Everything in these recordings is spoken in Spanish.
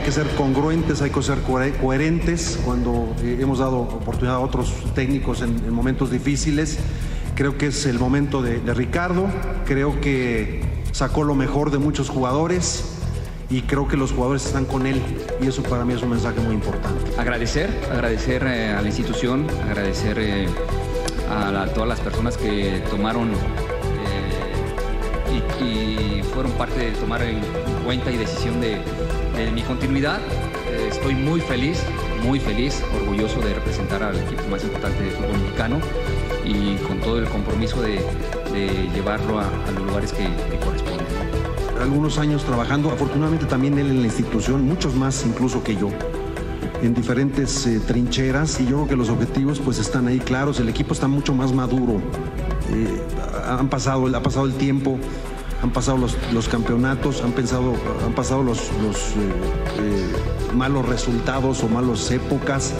hay que ser congruentes, hay que ser coherentes cuando eh, hemos dado oportunidad a otros técnicos en, momentos difíciles. Creo que es el momento de, Ricardo, creo que sacó lo mejor de muchos jugadores y creo que los jugadores están con él y eso para mí es un mensaje muy importante. Agradecer, agradecer eh, a la institución, agradecer eh, a, todas las personas que tomaron y, fueron parte de tomar en cuenta y decisión de, mi continuidad. Eh, estoy muy feliz, muy feliz, orgulloso de representar al equipo más importante de fútbol mexicano y con todo el compromiso de, llevarlo a, los lugares que, corresponden. Algunos años trabajando, afortunadamente también él en la institución, muchos más incluso que yo en diferentes eh, trincheras y yo creo que los objetivos pues están ahí claros, el equipo está mucho más maduro, eh, han pasado, ha pasado el tiempo, han pasado los, campeonatos, han, pensado, han pasado los, eh, malos resultados o malas épocas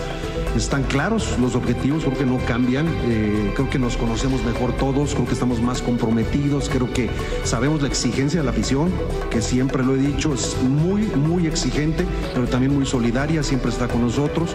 están claros los objetivos, creo que no cambian, eh, creo que nos conocemos mejor todos, creo que estamos más comprometidos, creo que sabemos la exigencia de la afición, que siempre lo he dicho, es muy, muy exigente, pero también muy solidaria, siempre está con nosotros,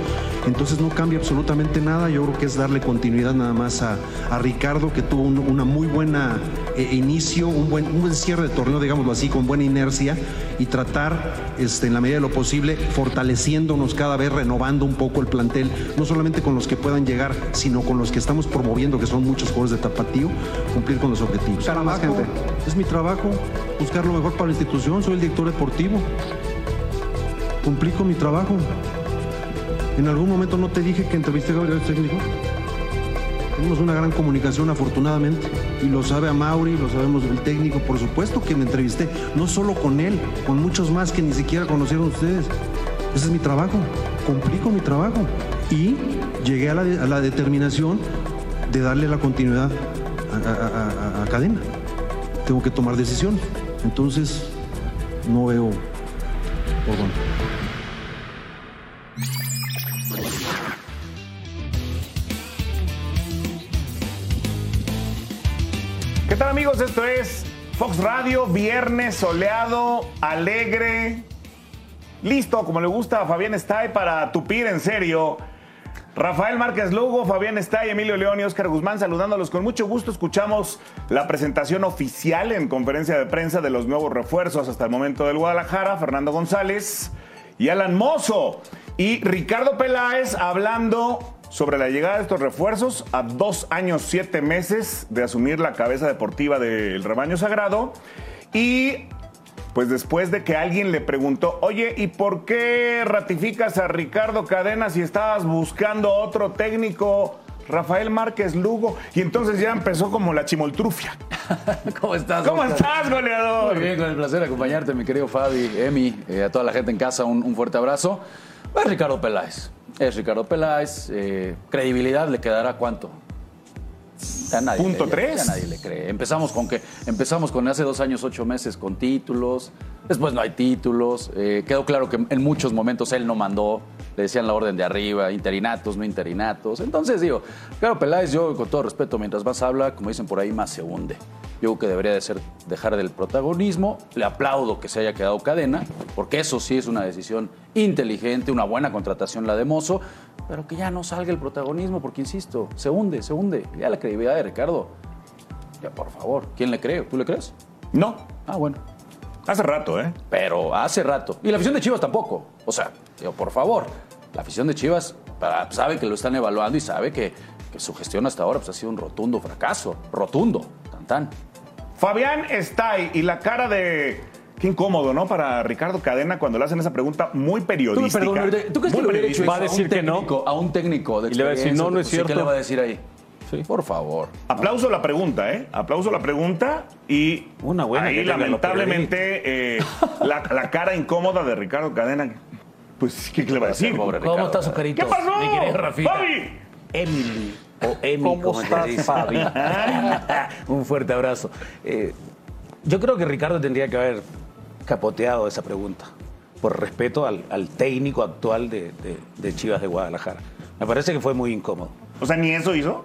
entonces no cambia absolutamente nada, yo creo que es darle continuidad nada más a, Ricardo, que tuvo una muy buena eh, inicio, un buen, un buen cierre de torneo, digámoslo así, con buena inercia, y tratar, este, en la medida de lo posible, fortaleciéndonos cada vez, renovando un poco el plantel, no solamente con los que puedan llegar, sino con los que estamos promoviendo, que son muchos jugadores de tapatío, cumplir con los objetivos. más gente. Es mi trabajo, buscar lo mejor para la institución, soy el director deportivo. Cumplí con mi trabajo. En algún momento no te dije que entrevisté a Gabriel técnico. Tenemos una gran comunicación afortunadamente y lo sabe a Mauri, lo sabemos el técnico, por supuesto que me entrevisté, no solo con él, con muchos más que ni siquiera conocieron ustedes. Ese es mi trabajo, cumplí con mi trabajo y llegué a la, determinación de darle la continuidad a, cadena. Tengo que tomar decisiones. Entonces, no veo por dónde. ¿Qué tal amigos? Esto es Fox Radio, viernes soleado, alegre, listo, como le gusta a Fabián Stay para tupir en serio Rafael Márquez Lugo, Fabián Estay, Emilio León y Oscar Guzmán saludándolos con mucho gusto. Escuchamos la presentación oficial en conferencia de prensa de los nuevos refuerzos hasta el momento del Guadalajara, Fernando González y Alan Mozo. Y Ricardo Peláez hablando sobre la llegada de estos refuerzos a dos años, siete meses de asumir la cabeza deportiva del rebaño sagrado. Y pues después de que alguien le preguntó, oye, ¿y por qué ratificas a Ricardo Cadena si estabas buscando otro técnico? Rafael Márquez Lugo. Y entonces ya empezó como la chimoltrufia. ¿Cómo estás? ¿Cómo estás, goleador? Muy bien, con el placer de acompañarte, mi querido Fabi, Emi, eh, a toda la gente en casa, un, fuerte abrazo. Es Ricardo Peláez. Es Ricardo Peláez. Eh, credibilidad le quedará cuánto? Punto tres. Ya, nadie le cree. Empezamos con que empezamos con hace dos años, ocho meses con títulos. Después no hay títulos. Eh, quedó claro que en muchos momentos él no mandó. Le decían la orden de arriba, interinatos, no interinatos. Entonces digo, claro, Peláez, yo con todo respeto, mientras más habla, como dicen por ahí, más se hunde. Yo creo que debería de ser dejar del protagonismo. Le aplaudo que se haya quedado cadena, porque eso sí es una decisión inteligente, una buena contratación la de Mozo pero que ya no salga el protagonismo, porque insisto, se hunde, se hunde. Ya la credibilidad de Ricardo. Ya, por favor, ¿quién le cree? ¿Tú le crees? No. Ah, bueno. Hace rato, ¿eh? Pero hace rato. Y la afición de Chivas tampoco. O sea, digo, por favor, la afición de Chivas sabe que lo están evaluando y sabe que, que su gestión hasta ahora pues, ha sido un rotundo fracaso. Rotundo. Tan tan. Fabián está ahí y la cara de Qué incómodo, ¿no? Para Ricardo Cadena cuando le hacen esa pregunta muy periodística. ¿Tú, perdón, ¿tú crees que le va a decir que no? A un técnico de Y le va a decir, no, no es cierto. ¿Qué le va a decir ahí? Sí. Por favor. Aplauso la pregunta, ¿eh? Aplauso la pregunta y Una buena ahí lamentablemente eh, la, la, cara incómoda de Ricardo Cadena. Pues, ¿qué le va a decir? ¿Cómo está su carito? ¿Qué pasó? Fabi. Emily o Emi, ¿Cómo estás, Fabi? un fuerte abrazo. Eh, yo creo que Ricardo tendría que haber capoteado esa pregunta, por respeto al, técnico actual de, Chivas de Guadalajara. Me parece que fue muy incómodo. O sea, ¿ni eso hizo?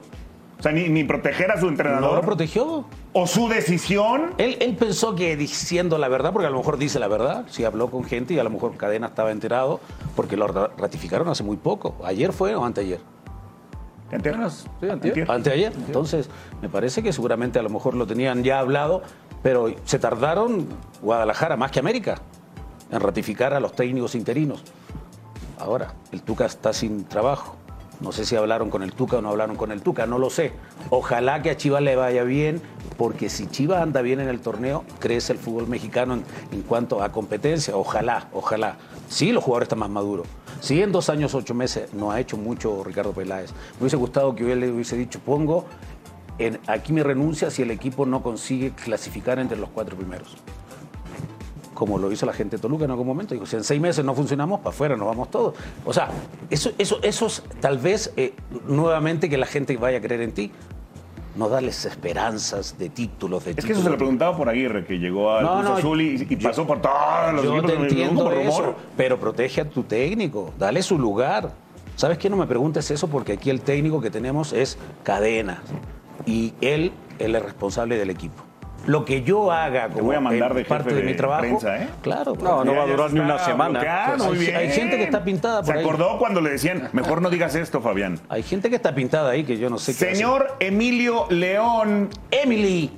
O sea, ni, ni proteger a su No entrenador. lo protegió. o su decisión. Él, él pensó que diciendo la verdad, porque a lo mejor dice la verdad, sí habló con gente y a lo mejor Cadena estaba enterado, porque lo ra- ratificaron hace muy poco. ¿Ayer fue o anteayer? Antier. Sí, antier. Antier. Anteayer. Entonces, me parece que seguramente a lo mejor lo tenían ya hablado, pero se tardaron Guadalajara más que América en ratificar a los técnicos interinos. Ahora, el Tuca está sin trabajo. No sé si hablaron con el Tuca o no hablaron con el Tuca, no lo sé. Ojalá que a Chivas le vaya bien, porque si Chivas anda bien en el torneo, crece el fútbol mexicano en, cuanto a competencia. Ojalá, ojalá. Sí, los jugadores están más maduros. Sí, en dos años, ocho meses no ha hecho mucho Ricardo Peláez. Me hubiese gustado que le hubiese dicho, pongo aquí mi renuncia si el equipo no consigue clasificar entre los cuatro primeros como lo hizo la gente de Toluca en algún momento. Digo, si en seis meses no funcionamos, para afuera nos vamos todos. O sea, eso, eso, eso es tal vez eh, nuevamente que la gente vaya a creer en ti. No darles esperanzas de títulos, de Es que eso se lo preguntaba por Aguirre, que llegó al No, Azul y, y yo- pasó por todos los Yo te entiendo eso, pero protege a tu técnico, dale su lugar. ¿Sabes qué? No me preguntes eso porque aquí el técnico que tenemos es cadena y él, él es responsable del equipo. Lo que yo haga como voy a mandar de parte de, de mi trabajo, prensa, ¿eh? claro. No, no va a durar ni una semana. bloqueando, Hay- muy bien. hay gente que está pintada por Se ahí. acordó cuando le decían, mejor no digas esto, Fabián. Hay gente que está pintada ahí que yo no sé qué Señor Emilio León. Emily.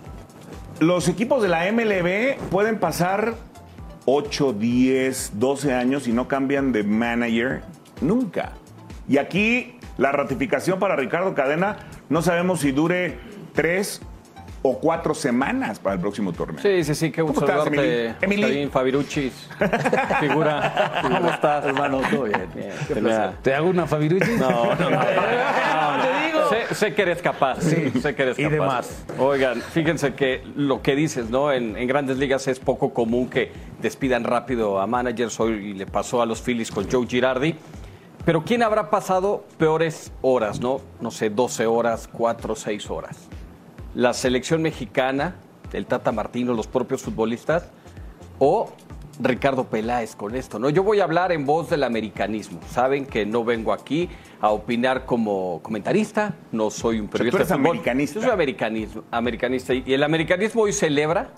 los equipos de la MLB pueden pasar 8, 10, 12 años y no cambian de manager nunca. Y aquí la ratificación para Ricardo Cadena no sabemos si dure 3 o 4 semanas para el próximo torneo. Sí, sí, sí, qué gusto ¿Cómo estás, saludarte, Emily? Fabiruchis, figura. ¿Cómo estás? Hermano, todo bien. ¿Te hago una Fabirucci? No, no, no. te digo. Sé, sé que eres capaz. sé que eres y capaz. demás. Oigan, fíjense que lo que dices, ¿no? En, en grandes ligas es poco común que despidan rápido a managers. Hoy le pasó a los Phillies con Joe Girardi. Pero ¿quién habrá pasado peores horas, no? No sé, 12 horas, 4, 6 horas. La selección mexicana, el Tata Martino, los propios futbolistas, o Ricardo Peláez con esto, ¿no? Yo voy a hablar en voz del americanismo. Saben que no vengo aquí a opinar como comentarista, no soy un sea, tú periodista eres de americanista. Yo soy americanismo, americanista y el americanismo hoy celebra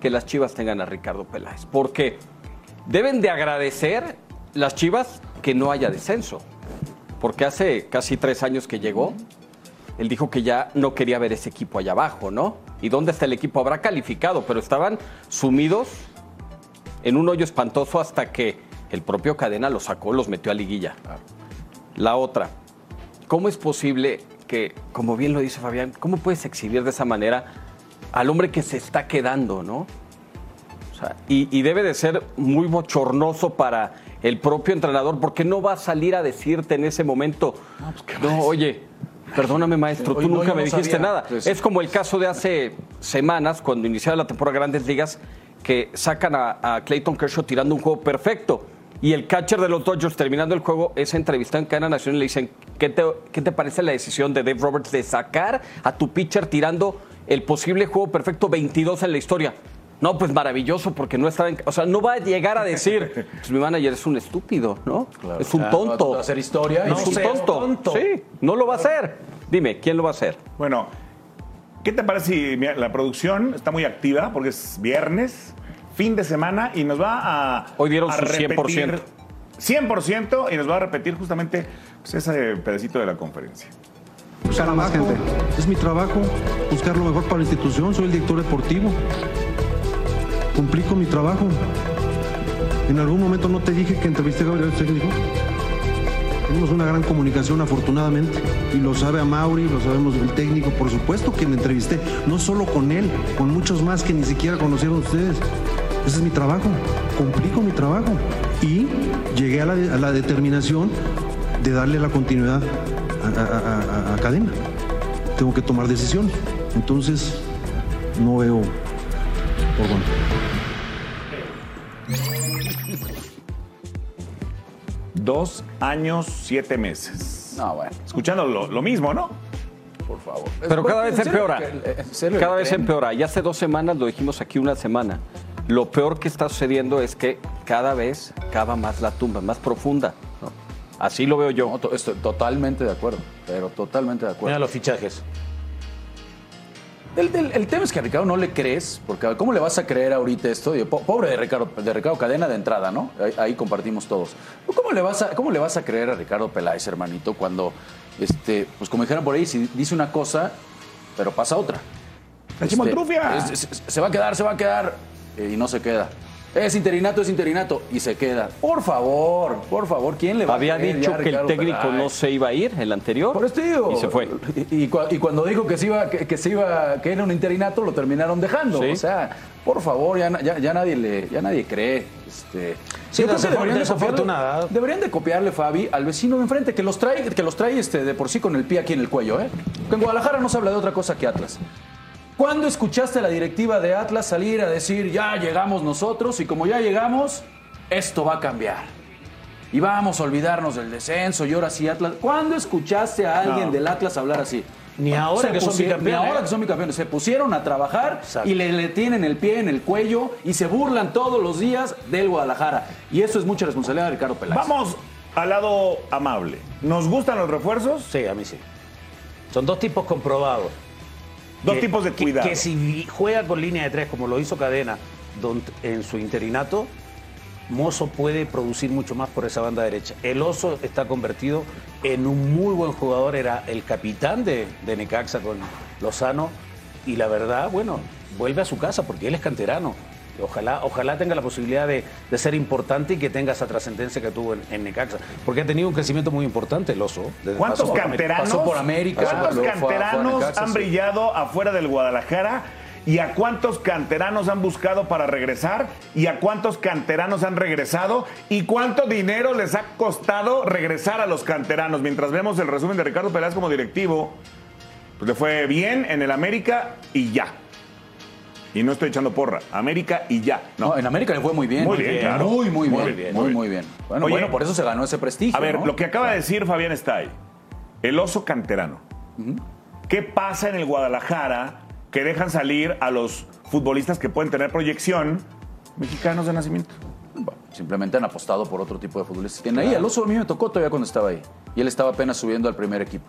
que las Chivas tengan a Ricardo Peláez, porque deben de agradecer las Chivas que no haya descenso, porque hace casi tres años que llegó, él dijo que ya no quería ver ese equipo allá abajo, ¿no? ¿Y dónde está el equipo? Habrá calificado, pero estaban sumidos en un hoyo espantoso hasta que el propio Cadena los sacó, los metió a liguilla. La otra, ¿cómo es posible que, como bien lo dice Fabián, cómo puedes exhibir de esa manera al hombre que se está quedando, ¿no? O sea, y, y debe de ser muy bochornoso para el propio entrenador, porque no va a salir a decirte en ese momento, no, oye, perdóname maestro, tú nunca me no dijiste sabía". nada. Pues- Es como el caso de hace semanas, cuando iniciaba la temporada de Grandes Ligas, que sacan a, a Clayton Kershaw tirando un juego perfecto. Y el catcher de los Dodgers, terminando el juego, es entrevistado en Cadena Nacional y le dicen, ¿qué te, ¿qué te parece la decisión de Dave Roberts de sacar a tu pitcher tirando el posible juego perfecto 22 en la historia? No, pues maravilloso, porque no estaba en... O sea, no va a llegar a decir, pues mi manager es un estúpido, ¿no? Es un tonto. va a hacer historia y es un tonto. tonto. Sí, no lo va a hacer. Dime, ¿quién lo va a hacer? Bueno, ¿qué te parece si la producción está muy activa porque es viernes, fin de semana y nos va a. Hoy dieron a su 100%. 100% y nos va a repetir justamente pues, ese pedacito de la conferencia. Buscar más gente. Es mi trabajo buscar lo mejor para la institución. Soy el director deportivo. Cumplí con mi trabajo. En algún momento no te dije que entrevisté a Gabriel técnico. Tenemos una gran comunicación afortunadamente y lo sabe a Mauri, lo sabemos el técnico, por supuesto que me entrevisté, no solo con él, con muchos más que ni siquiera conocieron ustedes. Ese es mi trabajo, cumplí con mi trabajo y llegué a la, determinación de darle la continuidad a, a- cadena. Tengo que tomar decisiones. Entonces, no veo por dónde. Dos años, siete meses. No, bueno, Escuchando lo, lo mismo, ¿no? por favor. Pero cada vez empeora. Cada vez empeora. Ya hace dos semanas, lo dijimos aquí una semana. Lo peor que está sucediendo es que cada vez cava más la tumba, más profunda. ¿no? Así lo veo yo. No, to- estoy totalmente de acuerdo, pero totalmente de acuerdo. Mira los fichajes. El, el- el tema es que a Ricardo no le crees, porque ¿cómo le vas a creer ahorita esto? Pobre de Ricardo, de Ricardo Cadena de entrada, ¿no? Ahí, ahí compartimos todos. ¿Cómo le, vas a, ¿Cómo le vas a creer a Ricardo Peláez, hermanito, cuando, este, pues como dijeron por ahí, si dice una cosa, pero pasa otra? Este, es- es- se va a quedar, se va a quedar, eh, y no se queda. Es interinato, es interinato, y se queda. Por favor, por favor, ¿quién le va Había a creer dicho ya que el técnico Peláez? no se iba a ir, el anterior. Por esto digo. Y se fue. Y, y cua- y cuando dijo que se iba, que, que se iba, que era un interinato, lo terminaron dejando. Sí. O sea, por favor, ya, na- ya, ya nadie le, ya nadie cree. Este, Sí, yo creo que desafor- deberían de desafortunada. copiarle- Deberían de copiarle, Fabi, al vecino de enfrente, que los trae, que los trae este, de por sí con el pie aquí en el cuello, ¿eh? Que en Guadalajara no se habla de otra cosa que Atlas. ¿Cuándo escuchaste a la directiva de Atlas salir a decir, ya llegamos nosotros y como ya llegamos, esto va a cambiar? Y vamos a olvidarnos del descenso y ahora sí Atlas. ¿Cuándo escuchaste a alguien No. del Atlas hablar así? Ni ahora Se que son pusi- bicampeones. Ni ahora que son bicampeones. Se pusieron a trabajar Exacto. y le, le tienen el pie en el cuello y se burlan todos los días del Guadalajara. Y eso es mucha responsabilidad de Ricardo Peláez. Vamos al lado amable. ¿Nos gustan los refuerzos? Sí, a mí sí. Son dos tipos comprobados. Dos Que- tipos de que- cuidado. Que, si juega con línea de tres, como lo hizo Cadena don- en su interinato, Mozo puede producir mucho más por esa banda derecha. El Oso está convertido en un muy buen jugador, era el capitán de, de Necaxa con Lozano y la verdad, bueno, vuelve a su casa porque él es canterano. Ojalá, ojalá tenga la posibilidad de, de ser importante y que tenga esa trascendencia que tuvo en, en Necaxa. Porque ha tenido un crecimiento muy importante el Oso. desde- ¿Cuántos pasó por América. canteranos? pasó por América, ¿Cuántos luego fue a- fue a canteranos Necaxa, han sí. brillado afuera del Guadalajara? ¿Y a cuántos canteranos han buscado para regresar? ¿Y a cuántos canteranos han regresado? ¿Y cuánto dinero les ha costado regresar a los canteranos? Mientras vemos el resumen de Ricardo Peláez como directivo, pues le fue bien en el América y ya. Y no estoy echando porra. América y ya. No, No. en América le fue muy bien. Muy bien, claro. Muy, muy Muy bien. bien, muy, muy bien. Bueno, Oye, bueno, por eso se ganó ese prestigio. A ver, ¿no? lo que acaba de decir Fabián Stay, el oso canterano. ¿Qué pasa en el Guadalajara que dejan salir a los futbolistas que pueden tener proyección mexicanos de nacimiento? Bueno, simplemente han apostado por otro tipo de futbolistas. tienen ahí, el oso a mí me tocó todavía cuando estaba ahí. Y él estaba apenas subiendo al primer equipo.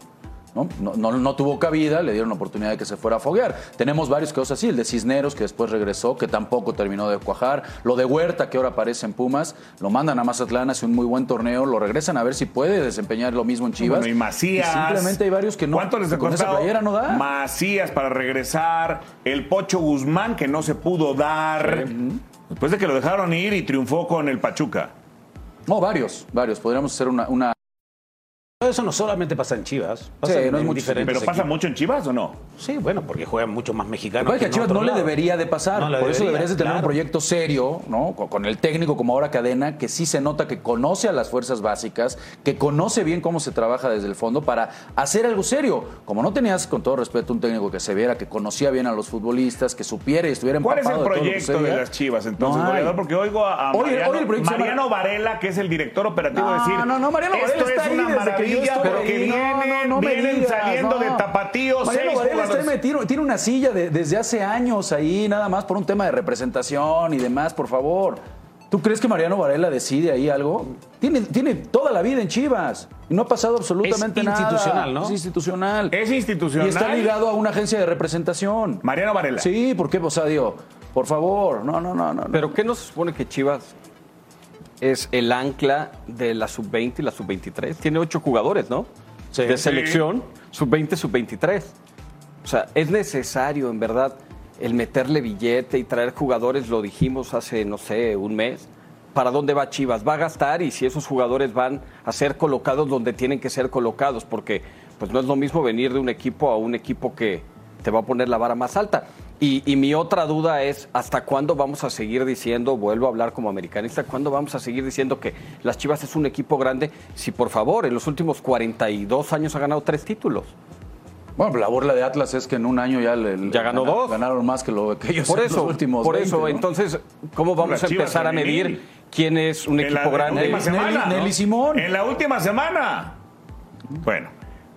¿No? No, no- no tuvo cabida, le dieron la oportunidad de que se fuera a foguear. Tenemos varios casos así, el de Cisneros, que después regresó, que tampoco terminó de cuajar. Lo de Huerta, que ahora aparece en Pumas, lo mandan a Mazatlán, hace un muy buen torneo, lo regresan a ver si puede desempeñar lo mismo en Chivas. Bueno, y Macías. simplemente hay varios que no. ¿Cuánto les ha con esa playera no da. Macías para regresar. El Pocho Guzmán que no se pudo dar. Después de que lo dejaron ir y triunfó con el Pachuca. No, varios, varios. Podríamos hacer una. una- Eso no solamente pasa en Chivas. Pasa Sí, en- no es mucho, ¿Pero pasa equipos. mucho en Chivas o no? Sí, bueno, porque juegan mucho más mexicanos. que es que a en Chivas no le lado. debería de pasar. No le Por eso debería, deberías de tener un claro. proyecto serio, ¿no? Con, con el técnico como ahora Cadena, que sí se nota que conoce a las fuerzas básicas, que conoce bien cómo se trabaja desde el fondo para hacer algo serio. Como no tenías, con todo respeto, un técnico que se viera, que conocía bien a los futbolistas, que supiera y estuviera ¿Cuál es el empapado de todo lo que proyecto de sucedía, las Chivas entonces, goleador? Porque oigo a, a Hoy- Mariano, hoy el Mariano Varela, que es el director operativo, No, decir no, no, Mariano esto Varela está es ahí una desde que estuve porque vienen, no, no vienen digas, saliendo no. de tapatíos Mariano Varela está metido- tiene una silla de- desde hace años ahí, nada más por un tema de representación y demás, por favor. ¿Tú crees que Mariano Varela decide ahí algo? Tiene, tiene toda la vida en Chivas y no ha pasado absolutamente Es nada. institucional, ¿no? Es institucional. Es institucional. Y está ligado a una agencia de representación. Mariano Varela. Sí, ¿por qué? O sea, digo, por favor, no, no, no, no. no. Pero ¿qué no se supone que Chivas es el ancla de la sub-20 y la sub-23? Tiene ocho jugadores, ¿no? Sí. de Sí. selección, sub-20, sub-23. O sea, es necesario, en verdad, el meterle billete y traer jugadores, lo dijimos hace, no sé, un mes. ¿Para dónde va Chivas? Va a gastar y si esos jugadores van a ser colocados donde tienen que ser colocados, porque pues no es lo mismo venir de un equipo a un equipo que te va a poner la vara más alta. Y, y mi otra duda es, ¿hasta cuándo vamos a seguir diciendo, vuelvo a hablar como americanista, cuándo vamos a seguir diciendo que las Chivas es un equipo grande si por favor en los últimos 42 años ha ganado tres títulos? Bueno, la burla de Atlas es que en un año ya le, Ya ganó gana- dos. Ganaron más que lo que ellos Por en eso, los últimos por 20, eso, ¿no? entonces, ¿cómo vamos a empezar a medir quién es un En la- equipo en la grande? última semana, Nelly- ¿no? Nelly Simón. En la última semana. Bueno,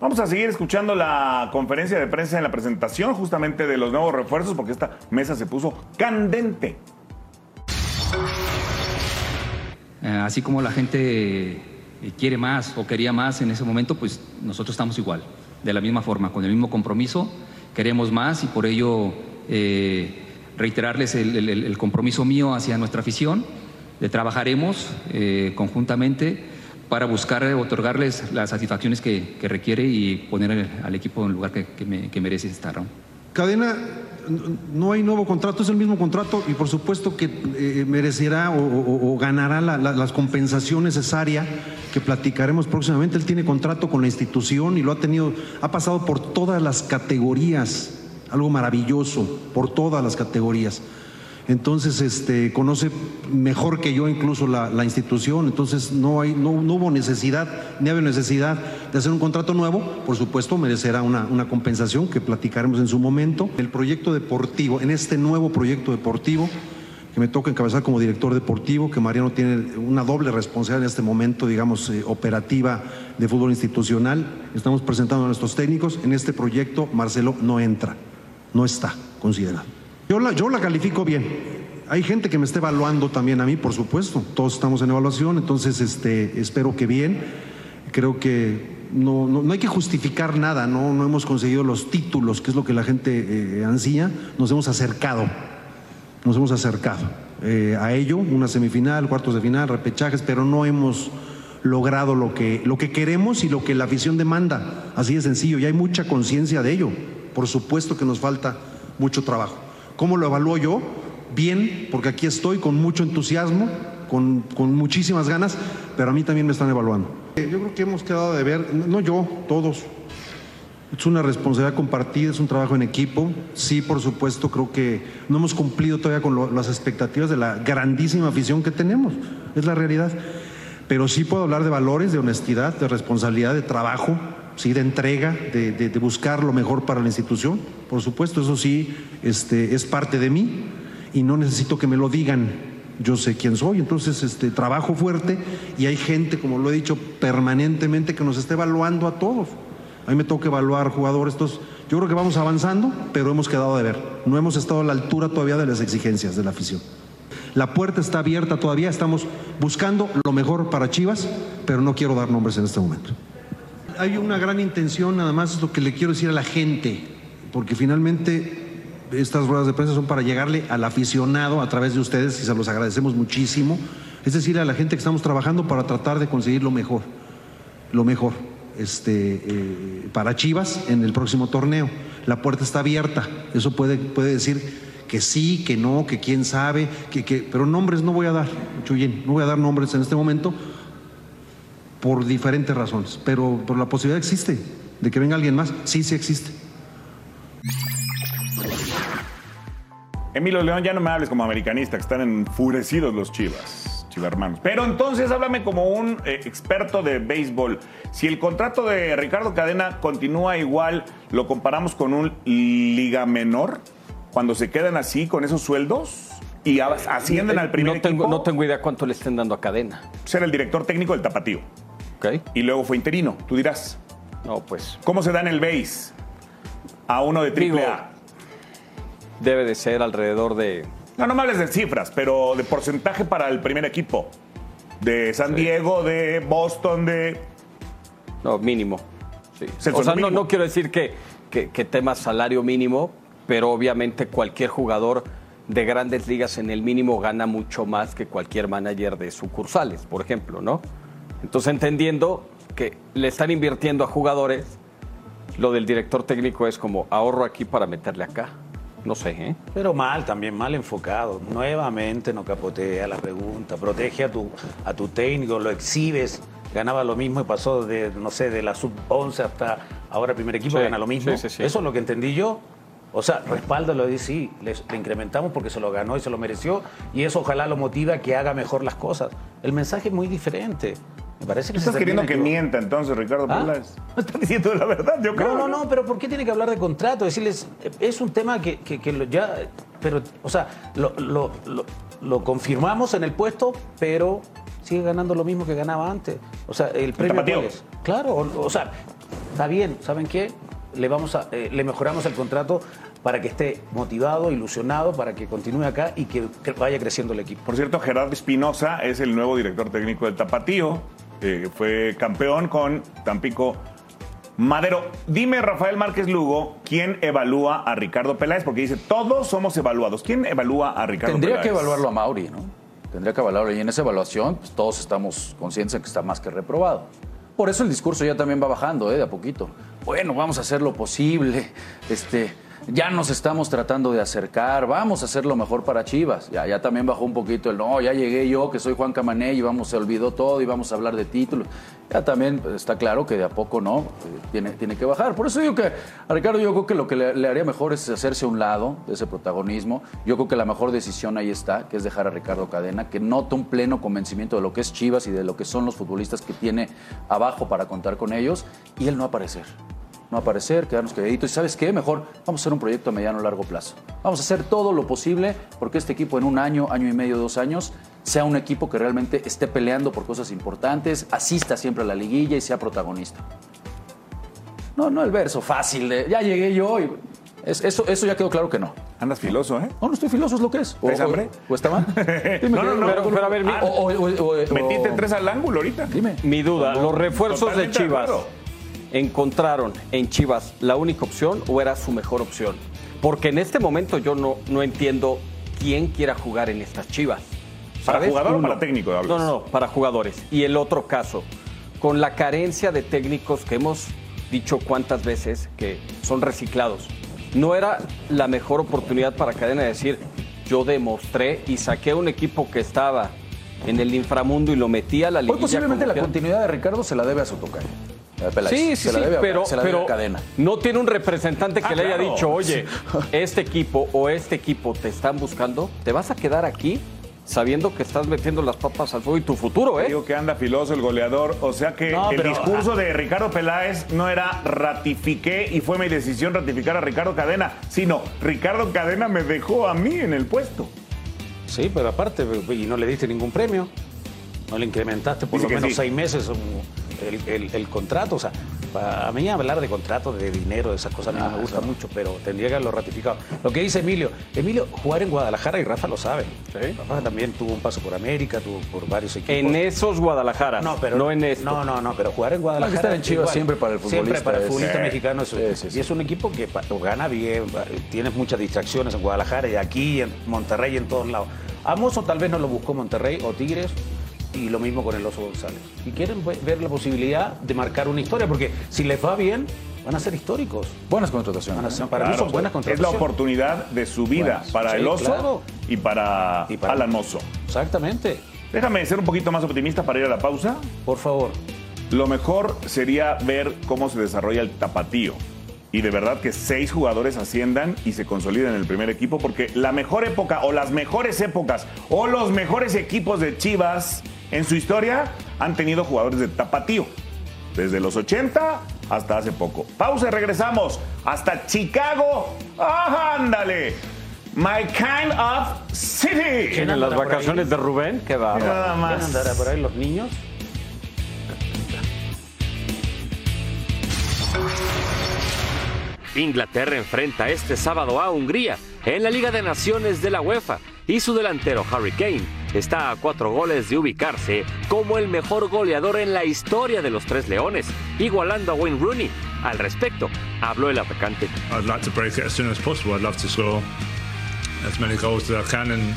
vamos a seguir escuchando la conferencia de prensa en la presentación justamente de los nuevos refuerzos porque esta mesa se puso candente. Eh, así como la gente eh, quiere más o quería más en ese momento, pues nosotros estamos igual, de la misma forma, con el mismo compromiso queremos más y por ello eh, reiterarles el, compromiso mío hacia nuestra afición. Le trabajaremos conjuntamente para buscar otorgarles las satisfacciones que, requiere y poner al- equipo en el lugar que, que me- que merece estar. Cadena, no hay nuevo contrato, es el mismo contrato y por supuesto que eh, merecerá o, ganará la, la- la compensación necesaria que platicaremos próximamente. Él tiene contrato con la institución y lo ha tenido, ha pasado por todas las categorías, algo maravilloso, por todas las categorías. Entonces, este, conoce mejor que yo incluso la, institución, entonces no, hay, no, no hubo necesidad, ni había necesidad de hacer un contrato nuevo, por supuesto merecerá una, una compensación que platicaremos en su momento. El proyecto deportivo, en este nuevo proyecto deportivo, que me toca encabezar como director deportivo, que Mariano tiene una doble responsabilidad en este momento, digamos, eh, operativa de fútbol institucional. Estamos presentando a nuestros técnicos. En este proyecto Marcelo no entra, no está considerado. Yo la, yo la califico bien. Hay gente que me está evaluando también a mí, por supuesto. Todos estamos en evaluación, entonces este, espero que bien. Creo que no, no, hay que justificar nada, ¿no? no hemos conseguido los títulos, que es lo que la gente eh, ansía. Nos hemos acercado nos hemos acercado eh, a ello, una semifinal, cuartos de final, repechajes, pero no hemos logrado lo que, lo que queremos y lo que la afición demanda. Así de sencillo, y hay mucha conciencia de ello. Por supuesto que nos falta mucho trabajo. ¿Cómo lo evalúo yo? Bien, porque aquí estoy con mucho entusiasmo, con, con muchísimas ganas, pero a mí también me están evaluando. Eh, Yo creo que hemos quedado de ver, no yo, todos, es una responsabilidad compartida, es un trabajo en equipo. Sí, por supuesto, creo que no hemos cumplido todavía con lo- las expectativas de la grandísima afición que tenemos. Es la realidad. Pero sí puedo hablar de valores, de honestidad, de responsabilidad, de trabajo, sí, de entrega, de, de- buscar lo mejor para la institución. Por supuesto, eso sí este, es parte de mí y no necesito que me lo digan. Yo sé quién soy, entonces este, trabajo fuerte y hay gente, como lo he dicho permanentemente, que nos está evaluando a todos. A mí me toca evaluar jugadores. Entonces, yo creo que vamos avanzando, pero hemos quedado de ver. No hemos estado a la altura todavía de las exigencias de la afición. La puerta está abierta todavía, estamos buscando lo mejor para Chivas, pero no quiero dar nombres en este momento. Hay una gran intención, nada más es lo que le quiero decir a la gente, porque finalmente estas ruedas de prensa son para llegarle al aficionado a través de ustedes y se los agradecemos muchísimo. Es decir, a la gente que estamos trabajando para tratar de conseguir lo mejor lo mejor este, eh, para Chivas en el próximo torneo. La puerta está abierta. Eso puede, puede decir que sí, que no, que quién sabe, que, que, pero nombres no voy a dar, Chuyín, no voy a dar nombres en este momento por diferentes razones. Pero, pero la posibilidad existe de que venga alguien más. Sí, sí existe. Emilio León, ya no me hables como americanista, que están enfurecidos los chivas, chivarmanos. Pero entonces háblame como un eh, experto de béisbol. Si el contrato de Ricardo Cadena continúa igual, ¿lo comparamos con un liga menor? Cuando se quedan así, con esos sueldos, y ascienden al primer no tengo, equipo, no tengo idea cuánto le estén dando a cadena. ser el director técnico del Tapatío. Y luego fue interino, tú dirás. No, pues ¿Cómo se da en el béis? A uno de triple Digo, A. debe de ser alrededor de. No, no me hables de cifras, pero de porcentaje para el primer equipo. De San Diego, de Boston, de... No, mínimo. Sí. O sea, no, no quiero decir que, que, que tema salario mínimo, pero obviamente cualquier jugador de grandes ligas en el mínimo gana mucho más que cualquier manager de sucursales, por ejemplo, ¿no? Entonces, entendiendo que le están invirtiendo a jugadores, lo del director técnico es como ahorro aquí para meterle acá. No sé, ¿eh? Pero mal también, mal enfocado. Nuevamente no capotea la pregunta. Protege a tu, a tu técnico, lo exhibes. Ganaba lo mismo y pasó de, no sé, de la sub-11 hasta ahora primer equipo Sí, gana lo mismo. sí, sí, sí. Eso es lo que entendí yo. O sea, respáldalo y sí, le, le incrementamos porque se lo ganó y se lo mereció. Y eso ojalá lo motiva a que haga mejor las cosas. El mensaje es muy diferente. Me parece que se Estás queriendo que mienta entonces, Ricardo ¿Ah? Peláez. No estás diciendo la verdad, yo creo. No, no, no, pero ¿por qué tiene que hablar de contrato? Decirles, es un tema que, que- ya, pero, o sea, lo, lo- lo- lo confirmamos en el puesto, pero sigue ganando lo mismo que ganaba antes. O sea, el premio cuál es? Claro, o, o sea, está bien, ¿saben qué? Le vamos a, eh, le mejoramos el contrato para que esté motivado, ilusionado, para que continúe acá y que, que vaya creciendo el equipo. Por cierto, Gerardo Espinosa es el nuevo director técnico del Tapatío. Eh, fue campeón con Tampico Madero, dime, Rafael Márquez Lugo, ¿quién evalúa a Ricardo Peláez? Porque dice, todos somos evaluados. ¿Quién evalúa a Ricardo Tendría Peláez? que evaluarlo a Mauri, ¿no? Tendría que evaluarlo. Y en esa evaluación, pues, todos estamos conscientes de que está más que reprobado. Por eso el discurso ya también va bajando, ¿eh? De a poquito. Bueno, vamos a hacer lo posible. Este, ya nos estamos tratando de acercar. Vamos a hacer lo mejor para Chivas. Ya, ya también bajó un poquito el no, ya llegué yo, que soy Juan Camané, y vamos, se olvidó todo y vamos a hablar de títulos. Ya también pues, está claro que de a poco no, eh, tiene, tiene que bajar. Por eso digo que a Ricardo yo creo que lo que le, le haría mejor es hacerse a un lado de ese protagonismo. Yo creo que la mejor decisión ahí está, que es dejar a Ricardo Cadena, que nota un pleno convencimiento de lo que es Chivas y de lo que son los futbolistas que tiene abajo para contar con ellos, y él no aparecer no aparecer, quedarnos calladitos. ¿Y sabes qué? Mejor vamos a hacer un proyecto a mediano o largo plazo. Vamos a hacer todo lo posible porque este equipo en un año, año y medio, dos años, sea un equipo que realmente esté peleando por cosas importantes, asista siempre a la liguilla y sea protagonista. No, no el verso fácil de ya llegué yo y es- eso, eso ya quedó claro que no. Andas filoso, ¿eh? No, no estoy filoso, es lo que es. ¿Traes hambre? ¿O, o está mal? Dime No, no, no. Pero, pero a ver, mi, O- o- o- o- Metiste o- tres al ángulo ahorita. Dime. mi duda, ¿los refuerzos de Chivas. Encontraron en Chivas la única opción o era su mejor opción? Porque en este momento yo no, no entiendo quién quiera jugar en estas Chivas. ¿Para ¿Sabes? jugador o para técnico hablas? No, no, no, para jugadores. Y el otro caso, con la carencia de técnicos que hemos dicho cuántas veces que son reciclados. No era la mejor oportunidad para Cadena de decir, yo demostré y saqué a un equipo que estaba en el inframundo y lo metí a la Hoy liguilla. posiblemente como la continuidad de Ricardo se la debe a su tocayo. Sí, sí, se la sí, debe pero, se la debe a pero cadena. no tiene un representante que Ah, le haya claro. dicho, oye, este equipo o este equipo te están buscando, te vas a quedar aquí sabiendo que estás metiendo las papas al fuego y tu futuro, ¿eh? Digo que anda filoso el goleador. O sea que No, el pero- discurso de Ricardo Peláez no era ratifiqué y fue mi decisión ratificar a Ricardo Cadena, sino Ricardo Cadena me dejó a mí en el puesto. Sí, pero aparte, y no le diste ningún premio. No le incrementaste por Dice lo menos sí. seis meses um, el, el- el contrato. O sea, a mí hablar de contrato, de dinero, de esas cosas, a mí no Ah, me gusta mucho, pero tendría que haberlo ratificado. Lo que dice Emilio, Emilio, jugar en Guadalajara, y Rafa lo sabe. Rafa también tuvo un paso por América, tuvo por varios equipos. En esos Guadalajara, No, pero no en esto. No, no, no, pero jugar en Guadalajara. Estar en Chivas siempre para el Siempre futbolista para el futbolista mexicano. es-. Y es un equipo que gana bien, tienes muchas distracciones en Guadalajara y aquí, en Monterrey, y en todos lados. A Mozo tal vez no lo buscó Monterrey o Tigres. Y lo mismo con el Oso González. Y quieren ve- ver la posibilidad de marcar una historia, porque si les va bien, van a ser históricos. Buenas contrataciones. Van a ser- ¿eh? para mí son buenas es contrataciones. la oportunidad de su vida Buenas. para Sí, el oso claro. y, para Y para- Alan Mozo. Exactamente. Déjame ser un poquito más optimista para ir a la pausa. Por favor. Lo mejor sería ver cómo se desarrolla el tapatío. Y de verdad que seis jugadores asciendan y se consoliden en el primer equipo, porque la mejor época o las mejores épocas o los mejores equipos de Chivas en su historia han tenido jugadores de tapatío. Desde los 80 hasta hace poco. Pausa y regresamos hasta Chicago. ¡Ah, ándale! My kind of city. ¿Tienen las vacaciones de Rubén? Qué bárbaro. Nada ¿Quién más. andará por ahí los niños? Inglaterra enfrenta este sábado a Hungría en la Liga de Naciones de la UEFA y su delantero Harry Kane está a cuatro goles de ubicarse como el mejor goleador en la historia de los Tres Leones, igualando a Wayne Rooney. Al respecto, habló el atacante. I'd like to break it as soon as possible. I'd love to score as many goals as I can in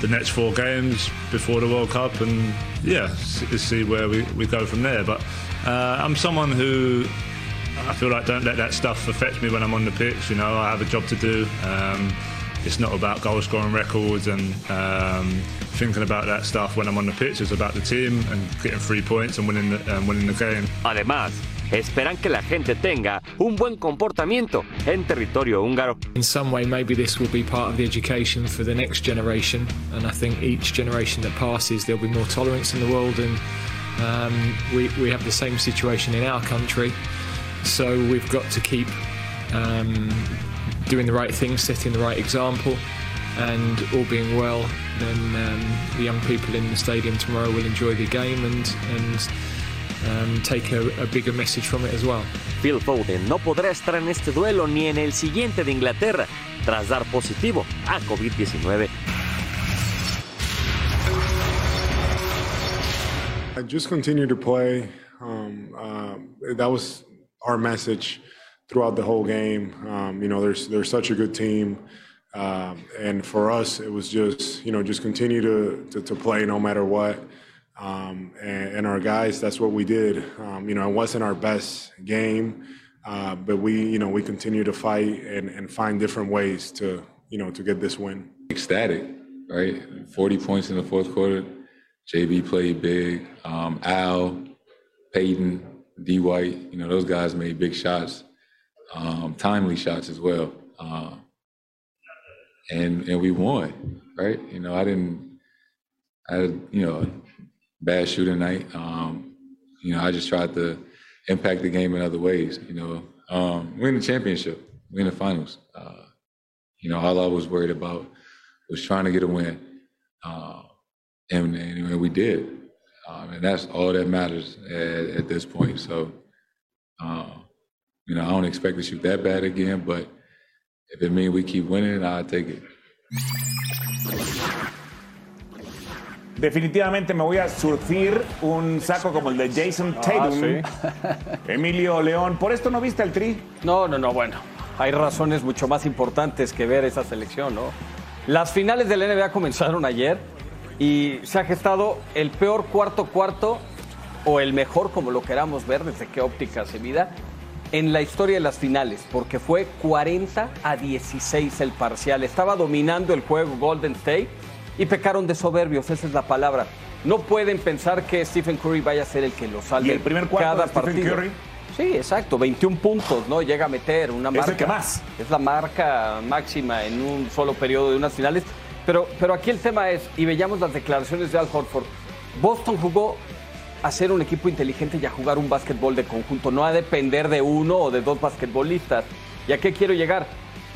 the next four games before the World Cup, and yeah, see, where we, we go from there. But uh, I'm someone who I feel like don't let that stuff affect me when I'm on the pitch. You know, I have a job to do. Um, it's not about goal scoring records and um, thinking about that stuff when I'm on the pitch. It's about the team and getting three points and winning the, and winning the game. Además, esperan que la gente tenga un buen comportamiento en territorio húngaro. in some way maybe this will be part of the education for the next generation and i think each generation that passes there'll be more tolerance in the world and um, we, we have the same situation in our country so we've got to keep um, doing the right things setting the right example and all being well then um, the young people in the stadium tomorrow will enjoy the game and, and um, take a, a bigger message from it as well Phil Foden no podrá estar en este duelo ni en el siguiente de Inglaterra tras dar positivo a COVID-19. I just continue to play. Um, uh, that was our message throughout the whole game. Um, you know, there's they're such a good team. Um, and for us, it was just you know just continue to to, to play no matter what. Um, and, and, our guys, that's what we did. Um, you know, it wasn't our best game, uh, but we you know we continue to fight and, and find different ways to you know to get this win. Ecstatic, right? Forty points in the fourth quarter. JB played big. Um, Al, Peyton, D. White, you know those guys made big shots, um, timely shots as well. Uh, and and we won, right? You know, I didn't, I had you know, bad shooting night. Um, you know, I just tried to impact the game in other ways. You know, um, win the championship, win the finals. Uh, you know, all I was worried about was trying to get a win, uh, and, and, we did, um, and that's all that matters at, at this point. So, uh, you know, I don't expect to shoot that bad again, but if it means we keep winning, I'll take it. Definitivamente me voy a surcir un saco como el de Jason ah, Tatum. Emilio León, ¿por esto no viste el tri? No, no, no, bueno. Hay razones mucho más importantes que ver esa selección, ¿no? Las finales de la NBA comenzaron ayer y se ha gestado el peor cuarto cuarto o el mejor, como lo queramos ver, desde qué óptica se mida, en la historia de las finales, porque fue 40 a 16 el parcial. Estaba dominando el juego Golden State y pecaron de soberbios, esa es la palabra. No pueden pensar que Stephen Curry vaya a ser el que lo salve ¿Y el primer cuarto cada de Stephen partido. Curry? Sí, exacto, 21 puntos, ¿no? Llega a meter una marca. Es el que más. Es la marca máxima en un solo periodo de unas finales. Pero, pero aquí el tema es, y veíamos las declaraciones de Al Horford, Boston jugó a ser un equipo inteligente y a jugar un básquetbol de conjunto, no a depender de uno o de dos basquetbolistas. ¿Y a qué quiero llegar?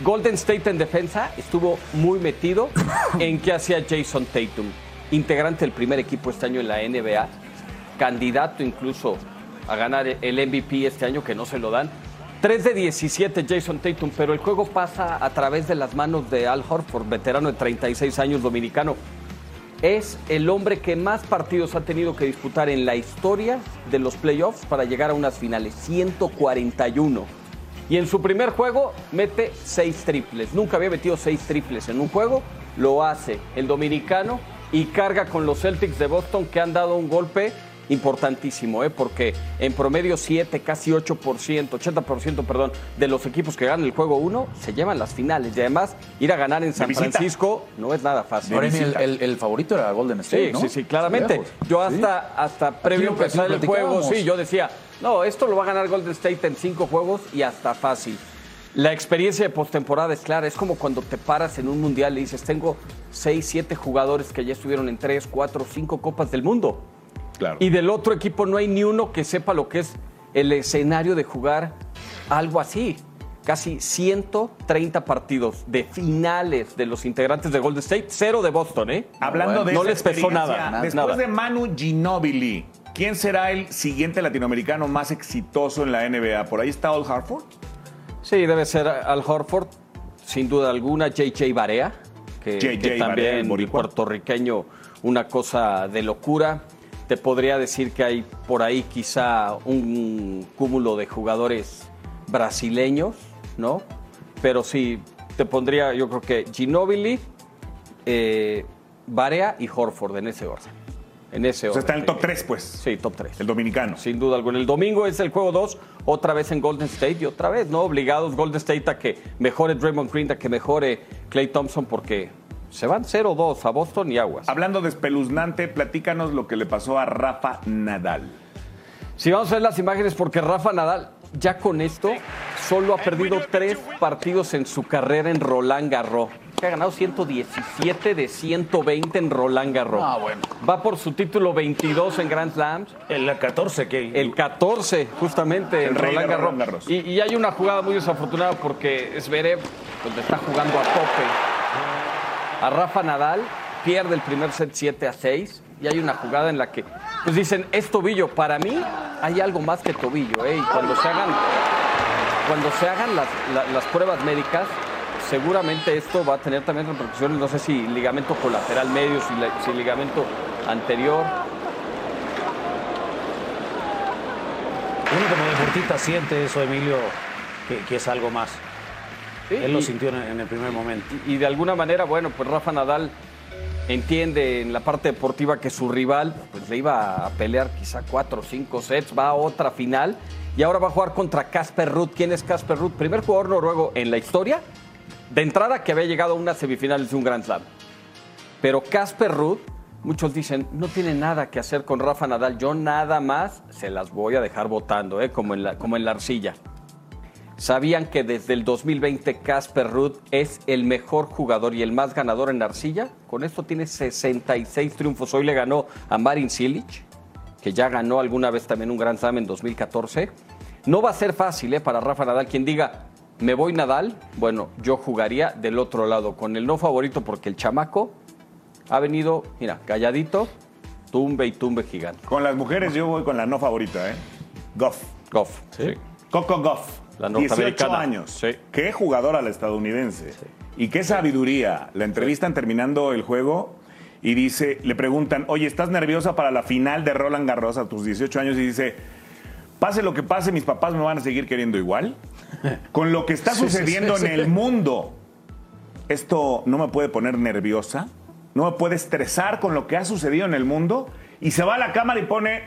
Golden State en defensa estuvo muy metido en qué hacía Jason Tatum, integrante del primer equipo este año en la NBA, candidato incluso a ganar el MVP este año, que no se lo dan. 3 de 17 Jason Tatum, pero el juego pasa a través de las manos de Al Horford, veterano de 36 años dominicano es el hombre que más partidos ha tenido que disputar en la historia de los playoffs para llegar a unas finales, 141. Y en su primer juego mete seis triples. Nunca había metido seis triples en un juego. Lo hace el dominicano y carga con los Celtics de Boston que han dado un golpe importantísimo, ¿eh? porque en promedio 7, casi 8%, 80%, perdón, de los equipos que ganan el juego 1 se llevan las finales. Y además, ir a ganar en San Francisco no es nada fácil. el, favorito era Golden State, sí, ¿no? Sí, sí, claramente. Yo hasta, hasta previo a empezar el juego, sí, yo decía, no, esto lo va a ganar Golden State en cinco juegos y hasta fácil. La experiencia de postemporada es clara, es como cuando te paras en un mundial y dices, tengo 6, 7 jugadores que ya estuvieron en 3, 4, 5 copas del mundo. Y del otro equipo no hay ni uno que sepa lo que es el escenario de jugar algo así. Casi 130 partidos de finales de los integrantes de Golden State, cero de Boston, ¿eh? Hablando de no esa les pesó nada. Después nada. de Manu Ginobili, ¿quién será el siguiente latinoamericano más exitoso en la NBA? ¿Por ahí está Al Harford? Sí, debe ser Al Horford, sin duda alguna, JJ Barea, que, JJ que Barea, también el puertorriqueño, una cosa de locura. Te podría decir que hay por ahí quizá un cúmulo de jugadores brasileños, ¿no? Pero sí, te pondría, yo creo que Ginobili, eh, Barea y Horford en ese orden. En ese O sea, orden. está en el top 3, pues. Sí, top 3. El dominicano. Sin duda alguna. El domingo es el juego 2, otra vez en Golden State y otra vez, ¿no? Obligados Golden State a que mejore Draymond Green, a que mejore Clay Thompson porque se van 0-2 a Boston y aguas. Hablando de espeluznante, platícanos lo que le pasó a Rafa Nadal. Si vamos a ver las imágenes, porque Rafa Nadal ya con esto solo ha perdido tres partidos en su carrera en Roland Garros. Que ha ganado 117 de 120 en Roland Garros. Ah, bueno. Va por su título 22 en Grand Slams. En la 14 que El 14, justamente, El en Roland Garros. Roland Garros. Y, y hay una jugada muy desafortunada porque Zverev, donde está jugando a tope, a Rafa Nadal, pierde el primer set 7 a 6 y hay una jugada en la que pues dicen, es tobillo. Para mí hay algo más que tobillo. ¿eh? Y cuando se hagan, cuando se hagan las, la- las pruebas médicas, seguramente esto va a tener también repercusiones, no sé si ligamento colateral medio, si, ligamento anterior. Uno como deportista siente eso, Emilio, que es algo más. Él lo sintió en, el primer momento. Y de alguna manera, bueno, pues Rafa Nadal entiende en la parte deportiva que su rival pues le iba a pelear quizá cuatro o cinco sets, va a otra final y ahora va a jugar contra Casper Ruud. ¿Quién es Casper Ruud? Primer jugador noruego en la historia de entrada que había llegado a unas semifinales de un Grand Slam. Pero Casper Ruud, muchos dicen, no tiene nada que hacer con Rafa Nadal. Yo nada más se las voy a dejar votando, ¿eh? como, en la, como en la arcilla. ¿Sabían que desde el 2020 Casper Ruud es el mejor jugador y el más ganador en arcilla? Con esto tiene 66 triunfos. Hoy le ganó a Marin Cilic, que ya ganó alguna vez también un Grand Slam en 2014. No va a ser fácil ¿eh? para Rafa Nadal. Quien diga, me voy Nadal, bueno, yo jugaría del otro lado, con el no favorito, porque el chamaco ha venido, mira, calladito, tumbe y tumbe gigante. Con las mujeres yo voy con la no favorita, ¿eh? Goff. Goff. Sí. Coco Goff. La 18 norteamericana. años. Sí. Qué jugadora la estadounidense. Y qué sabiduría. La entrevistan terminando el juego y dice, le preguntan, oye, ¿estás nerviosa para la final de Roland Garros a tus 18 años? Y dice, pase lo que pase, mis papás me van a seguir queriendo igual. Con lo que está Sí, sí, sucediendo sí, en sí. el mundo, esto no me puede poner nerviosa, no me puede estresar con lo que ha sucedido en el mundo. Y se va a la cámara y pone,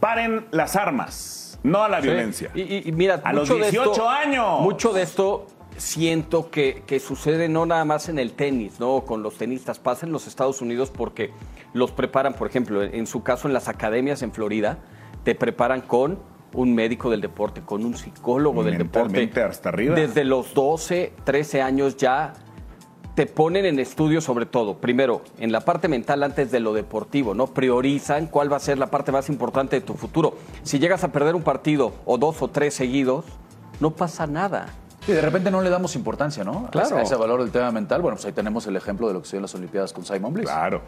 paren las armas, no a la Sí. violencia. Y, mira, A los mucho de 18 esto- años. Mucho de esto siento que, que sucede no nada más en el tenis, ¿no? Con los tenistas. Pasa en los Estados Unidos porque los preparan, por ejemplo, en, su caso en las academias en Florida, te preparan con un médico del deporte, con un psicólogo del deporte. Hasta arriba. Desde los 12, 13 años ya te ponen en estudio sobre todo, primero, en la parte mental antes de lo deportivo, ¿no? Priorizan cuál va a ser la parte más importante de tu futuro. Si llegas a perder un partido o dos o tres seguidos, no pasa nada. Y de repente no le damos importancia, ¿no? Claro. ese- A ese valor del tema mental. Bueno, pues ahí tenemos el ejemplo de lo que sucedió en las Olimpiadas con Simon Bliss. Claro.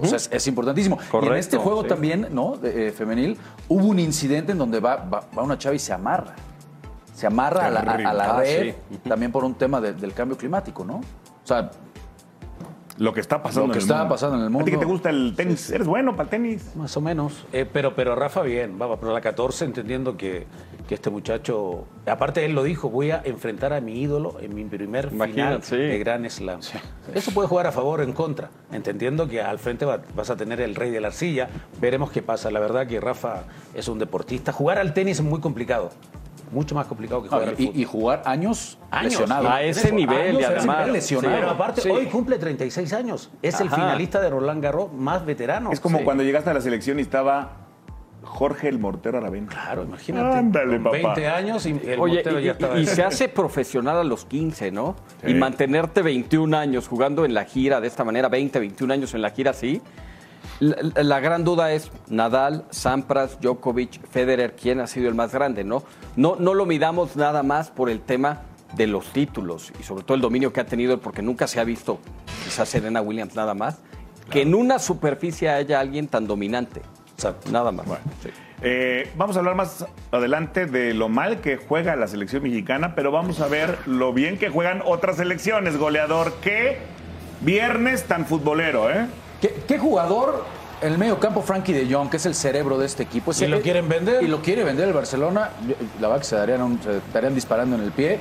O sea, es, es importantísimo. y en Correcto, este juego sí. también, ¿no? De, eh, femenil, hubo un incidente en donde va, va- va una chava y se amarra. Se amarra a la, a- a la Ah, red, sí. también por un tema de- del cambio climático, ¿no? O sea, Lo que está pasando Lo que en el está mundo. pasando en el ¿A ti que mundo. te gusta el tenis? ¿Eres bueno para el tenis? Más o menos. Eh, pero, pero Rafa bien, va por la 14 entendiendo que, que este muchacho, aparte él lo dijo, voy a enfrentar a mi ídolo en mi primer final sí. de Gran Slam. Eso puede jugar a favor o en contra, entendiendo que al frente va- vas a tener el rey de la arcilla. Veremos qué pasa. La verdad que Rafa es un deportista. Jugar al tenis es muy complicado. Mucho más complicado que no, jugar al fútbol. y, y jugar años, Años. lesionado. A ese nivel, y además- nivel lesionado. Sí. Pero aparte, Sí. hoy cumple 36 años. Es el finalista de Roland Garros más veterano. Es como Sí. cuando llegaste a la selección y estaba Jorge el Mortero Aravena. Claro, imagínate. Ándale, con papá. 20 años y el Oye, Montero y, ya estaba y- y ahí. se hace profesional a los 15, ¿no? Sí. Y mantenerte 21 años jugando en la gira de esta manera, 20, 21 años en la gira así. La, gran duda es Nadal, Sampras, Djokovic, Federer, ¿quién ha sido el más grande, no? No, no lo midamos nada más por el tema de los títulos y sobre todo el dominio que ha tenido, porque nunca se ha visto, quizás Serena Williams nada más, que en una superficie haya alguien tan dominante. Exacto. Nada más. Sí. Eh, vamos a hablar más adelante de lo mal que juega la selección mexicana, pero vamos a ver lo bien que juegan otras selecciones, goleador. Qué viernes tan futbolero, ¿eh? ¿Qué, qué jugador en el medio campo Frankie de Jong, que es el cerebro de este equipo? ¿Y lo quieren vender? Y lo quiere vender el Barcelona. La verdad que se darían, un- se estarían disparando en el pie.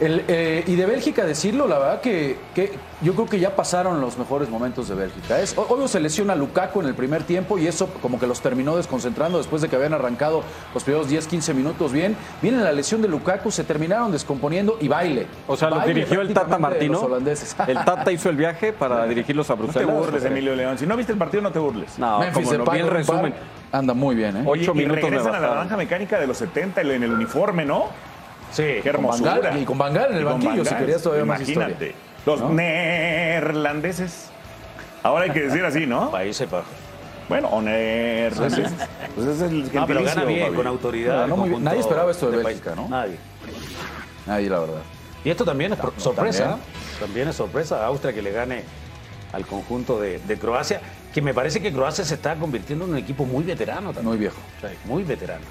El, eh, y de Bélgica decirlo, la verdad que, que yo creo que ya pasaron los mejores momentos de Bélgica. Es, o- obvio se lesiona Lukaku en el primer tiempo y eso como que los terminó desconcentrando después de que habían arrancado los primeros 10, 15 minutos bien. Viene la lesión de Lukaku, se terminaron descomponiendo y baile. O sea, los Baile dirigió el Tata Martino. los holandeses. El Tata hizo el viaje para dirigirlos a No te Bruselas. burles, Emilio León. Si no viste el partido, no te burles. No, Memphis como no, vi el resumen. Anda muy bien, ¿eh? Ocho y minutos me regresan a la naranja mecánica de los 70 en el uniforme, ¿no? Sí, Qué Con Van hermosura. Gaal, y con Van Gaal en el banquillo, si querías todavía más Imagínate. historia. Los ¿No? neerlandeses. Ahora hay que decir así, ¿no? Países Bajos. Bueno, o neerlandeses. Pues ese es el No, pero gentilicio, gana bien, con autoridad. Nadie esperaba esto de país. Bélgica, ¿no? Nadie. Ahí, la verdad. Y esto también es sorpresa. también. También. es sorpresa. Austria que le gane al conjunto de, de Croacia, que me parece que Croacia se está convirtiendo en un equipo muy veterano también. Muy viejo. Sí, muy veterano.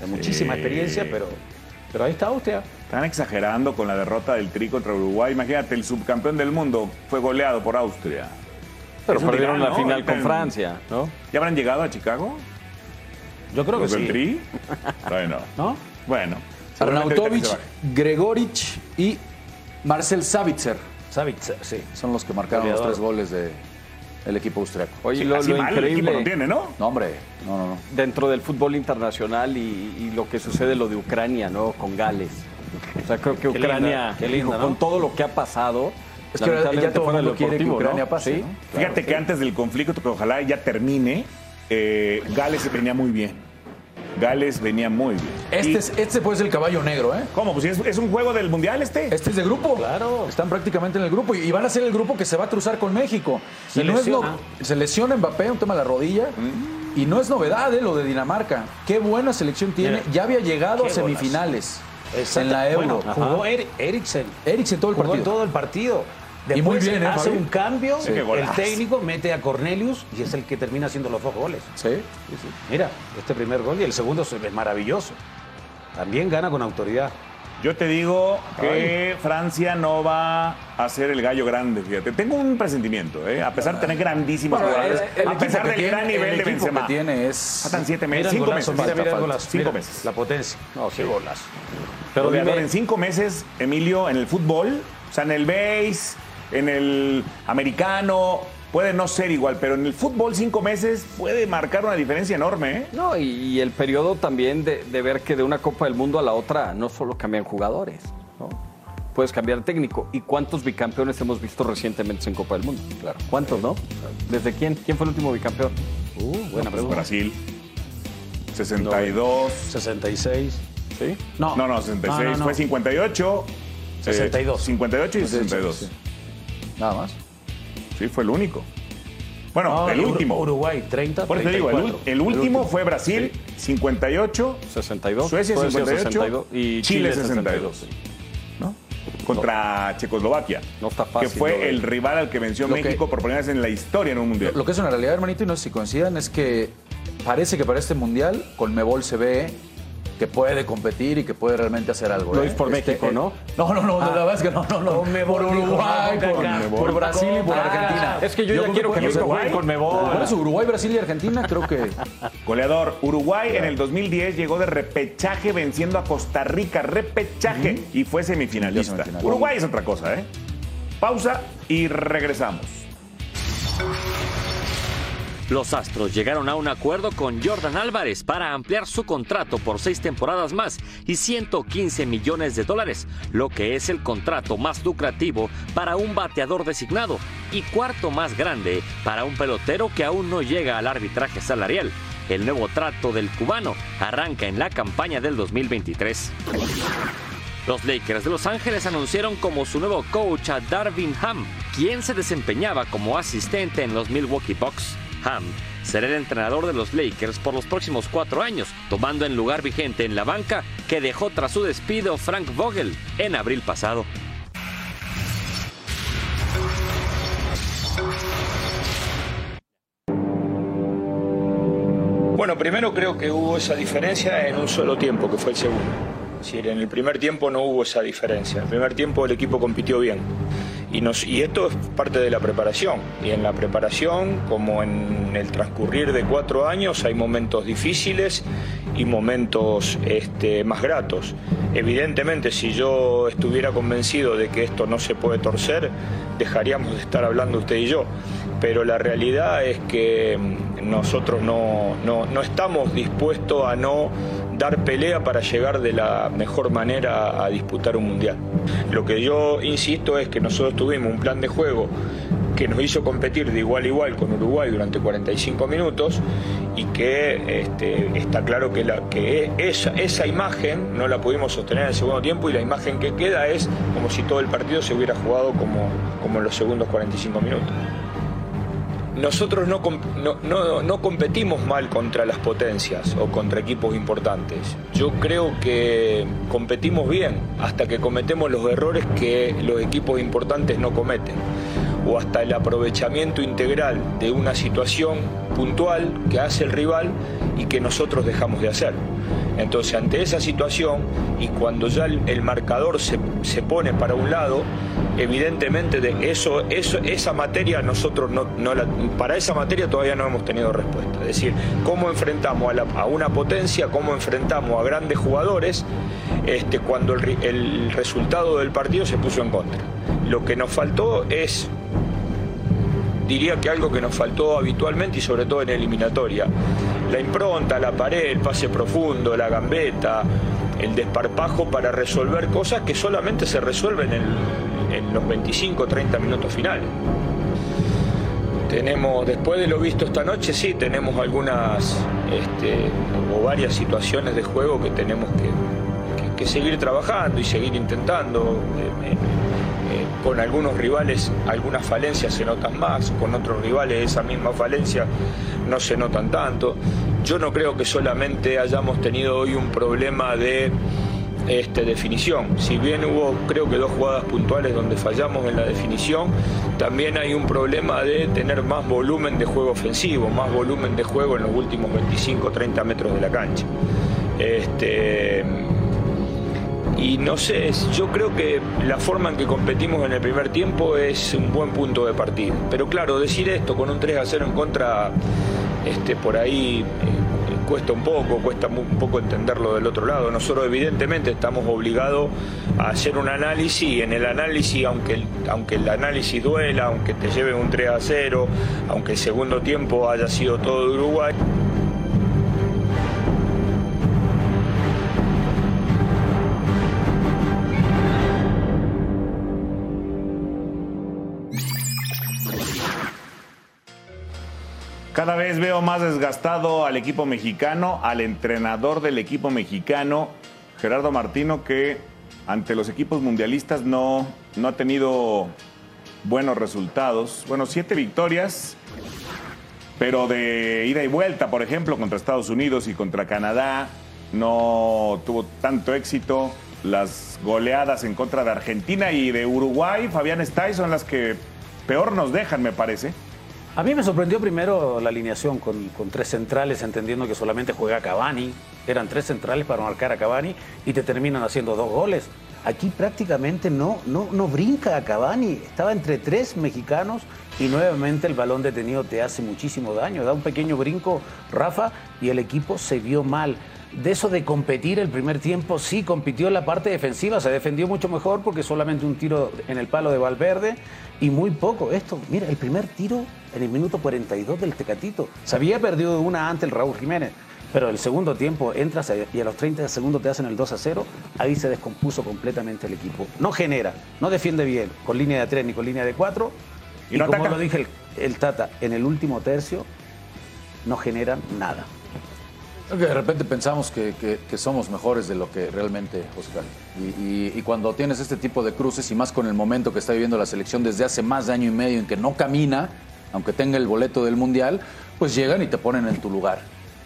De muchísima experiencia, pero, pero ahí está Austria. Están exagerando con la derrota del Tri contra Uruguay. Imagínate, el subcampeón del mundo fue goleado por Austria. Pero Eso perdieron dirán, la ¿no? final con Francia, ¿no? ¿Ya habrán llegado a Chicago? Yo creo que ¿Los del sí. Tri? Bueno. ¿No? Bueno. Arnautovic. Gregorich y Marcel Savitzer Savitzer, sí. son los que marcaron los tres goles de, del equipo austriaco. Oye, lo, Así lo mal el equipo increíble no tiene, ¿no? No, hombre, no, no, no. dentro del fútbol internacional y, y lo que sucede lo de Ucrania, ¿no? Con Gales. O sea, creo que Qué Ucrania, linda, qué dijo, linda, ¿no? con todo lo que ha pasado, Es que ahora ya todo el mundo quiere que Ucrania ¿no? pase, Sí. ¿no? Fíjate que antes del conflicto, que ojalá ya termine, eh, Gales venía muy bien. Gales venía muy bien. Este, Y- es, este puede ser el caballo negro, ¿eh? ¿Cómo? Pues es, es un juego del Mundial este. Este es de grupo. Claro. Están prácticamente en el grupo y, y van a ser el grupo que se va a cruzar con México. Se y no es lesiona. no- se lesiona Mbappé, un tema de la rodilla. Y no es novedad, ¿eh? Lo de Dinamarca. Qué buena selección tiene. Mira, ya había llegado a semifinales Exacto. en la Euro. Bueno, jugó Er- Eriksen. Eriksen todo el Jugó partido. todo el partido. Y muy Después bien, ¿eh, hace Fabi? un cambio, Sí, el técnico mete a Cornelius y es el que termina haciendo los dos goles. Sí, sí, sí. Mira, este primer gol y el segundo es maravilloso. También gana con autoridad. Yo te digo que Francia no va a ser el gallo grande, fíjate. Tengo un presentimiento, ¿eh? A pesar de tener grandísimos Bueno, jugadores, el- el a pesar del tiene- gran nivel el de Benzema. que tiene es... Faltan siete meses, cinco golazo, meses. mira, mira el Falta- golazo. Cinco mira meses. La potencia. No, qué golazo. Pero dime- en cinco meses, Emilio, en el fútbol, o sea, en el base, en el americano, puede no ser igual, pero en el fútbol cinco meses puede marcar una diferencia enorme, ¿eh? No, y, y el periodo también de, de ver que de una Copa del Mundo a la otra no solo cambian jugadores, ¿no? Puedes cambiar técnico. ¿Y cuántos bicampeones hemos visto recientemente en Copa del Mundo? Claro. ¿Cuántos, no? ¿Desde quién? ¿Quién fue el último bicampeón? Uh, buena Pues pregunta. Brasil, 62. 66. ¿Sí? No, No, no, 66. No, no, no. Fue 58. eh, 62. 58 y 62. Sí. Nada más. Sí, fue el único. Bueno, No, el último. Uruguay, 30. Por eso te digo, el, ul- 34. el último fue Brasil, 58. 62. Suecia Puede ser 58 62, y Chile, Chile 62. ¿no? Contra Checoslovaquia. No está fácil, Que fue lo el rival al que venció Lo que- México por primera vez en la historia en un mundial. Lo que es una realidad, hermanito, y no sé si coincidan, es que parece que para este mundial Conmebol se ve que puede competir y que puede realmente hacer algo. Lo ¿eh? es por México, ¿no? No, no, no, la verdad es que no, no, no. Conmebol, por Uruguay, no, por, por Brasil y por Ah, Argentina. Es que yo, ya creo quiero que México juegue con Mebol. Por eso, Uruguay, Brasil y Argentina, creo que. Goleador, Uruguay en el 2010 llegó de repechaje venciendo a Costa Rica, repechaje, y fue semifinalista. Semifinalista. Uruguay es otra cosa, ¿eh? Pausa y regresamos. Los Astros llegaron a un acuerdo con Jordan Álvarez para ampliar su contrato por seis temporadas más y 115 millones de dólares, lo que es el contrato más lucrativo para un bateador designado y cuarto más grande para un pelotero que aún no llega al arbitraje salarial. El nuevo trato del cubano arranca en la campaña del 2023. Los Lakers de Los Ángeles anunciaron como su nuevo coach a Darvin Ham, quien se desempeñaba como asistente en los Milwaukee Bucks. Ham será el entrenador de los Lakers por los próximos cuatro años, tomando el lugar vigente en la banca que dejó tras su despido Frank Vogel en abril pasado. Bueno, primero creo que hubo esa diferencia en un solo tiempo, que fue el segundo. Decir, en el primer tiempo no hubo esa diferencia. En el primer tiempo el equipo compitió bien. Y, nos, y esto es parte de la preparación. Y en la preparación, como en el transcurrir de cuatro años, hay momentos difíciles y momentos este, más gratos. Evidentemente, si yo estuviera convencido de que esto no se puede torcer, dejaríamos de estar hablando usted y yo. Pero la realidad es que mm, nosotros no, no, no estamos dispuestos a no dar pelea para llegar de la mejor manera a disputar un mundial. Lo que yo insisto es que nosotros tuvimos un plan de juego que nos hizo competir de igual a igual con Uruguay durante 45 minutos y que este, está claro que, esa, imagen no la pudimos sostener en el segundo tiempo y la imagen que queda es como si todo el partido se hubiera jugado como en los segundos 45 minutos. Nosotros no, no, no- no competimos mal contra las potencias o contra equipos importantes. Yo creo que competimos bien hasta que cometemos los errores que los equipos importantes no cometen. O hasta el aprovechamiento integral de una situación puntual que hace el rival y que nosotros dejamos de hacer. Entonces, ante esa situación y cuando ya el, marcador se, pone para un lado, evidentemente de eso, eso, esa materia nosotros no, la, para esa materia todavía no hemos tenido respuesta. Es decir, cómo enfrentamos a, una potencia, cómo enfrentamos a grandes jugadores este, cuando el, el resultado del partido se puso en contra. Lo que nos faltó es diría que algo que nos faltó habitualmente y sobre todo en eliminatoria. La impronta, la pared, el pase profundo, la gambeta, el desparpajo para resolver cosas que solamente se resuelven en, los 25 30 minutos finales. Tenemos, después de lo visto esta noche, sí, tenemos algunas este, o varias situaciones de juego que tenemos que, seguir trabajando y seguir intentando. Eh, eh, con algunos rivales algunas falencias se notan más, con otros rivales esa misma falencia no se notan tanto. Yo no creo que solamente hayamos tenido hoy un problema de este, definición. Si bien hubo creo que dos jugadas puntuales donde fallamos en la definición, también hay un problema de tener más volumen de juego ofensivo, más volumen de juego en los últimos 25-30 metros de la cancha. Este, y no sé, yo creo que la forma en que competimos en el primer tiempo es un buen punto de partida. Pero claro, decir esto con un 3 a 0 en contra, este, por ahí eh, cuesta un poco, cuesta un poco entenderlo del otro lado. Nosotros evidentemente estamos obligados a hacer un análisis y en el análisis, aunque el, aunque el análisis duela, aunque te lleve un 3 a 0, aunque el segundo tiempo haya sido todo Uruguay, Cada vez veo más desgastado al equipo mexicano, al entrenador del equipo mexicano, Gerardo Martino, que ante los equipos mundialistas no, no ha tenido buenos resultados. Bueno, siete victorias, pero de ida y vuelta, por ejemplo, contra Estados Unidos y contra Canadá, no tuvo tanto éxito. Las goleadas en contra de Argentina y de Uruguay, Fabián Stay, son las que peor nos dejan, me parece. A mí me sorprendió primero la alineación con, tres centrales, entendiendo que solamente juega Cavani. Eran tres centrales para marcar a Cavani y te terminan haciendo dos goles. Aquí prácticamente no, no, no brinca a Cavani. Estaba entre tres mexicanos y nuevamente el balón detenido te hace muchísimo daño. Da un pequeño brinco Rafa y el equipo se vio mal de eso de competir el primer tiempo, sí, compitió en la parte defensiva, se defendió mucho mejor porque solamente un tiro en el palo de Valverde y muy poco. Esto, mira, el primer tiro en el minuto 42 del Tecatito. Se había perdido una ante el Raúl Jiménez, pero el segundo tiempo entras y a los 30 segundos te hacen el 2 a 0, ahí se descompuso completamente el equipo. No genera, no defiende bien, con línea de 3 ni con línea de 4. Y, como lo dije el Tata, en el último tercio no generan nada de repente pensamos que, somos mejores de lo que realmente, Oscar. Y, cuando tienes este tipo de cruces y más con el momento que está viviendo la selección desde hace más de año y medio en que no camina, aunque tenga el boleto del Mundial, pues llegan y te ponen en tu lugar.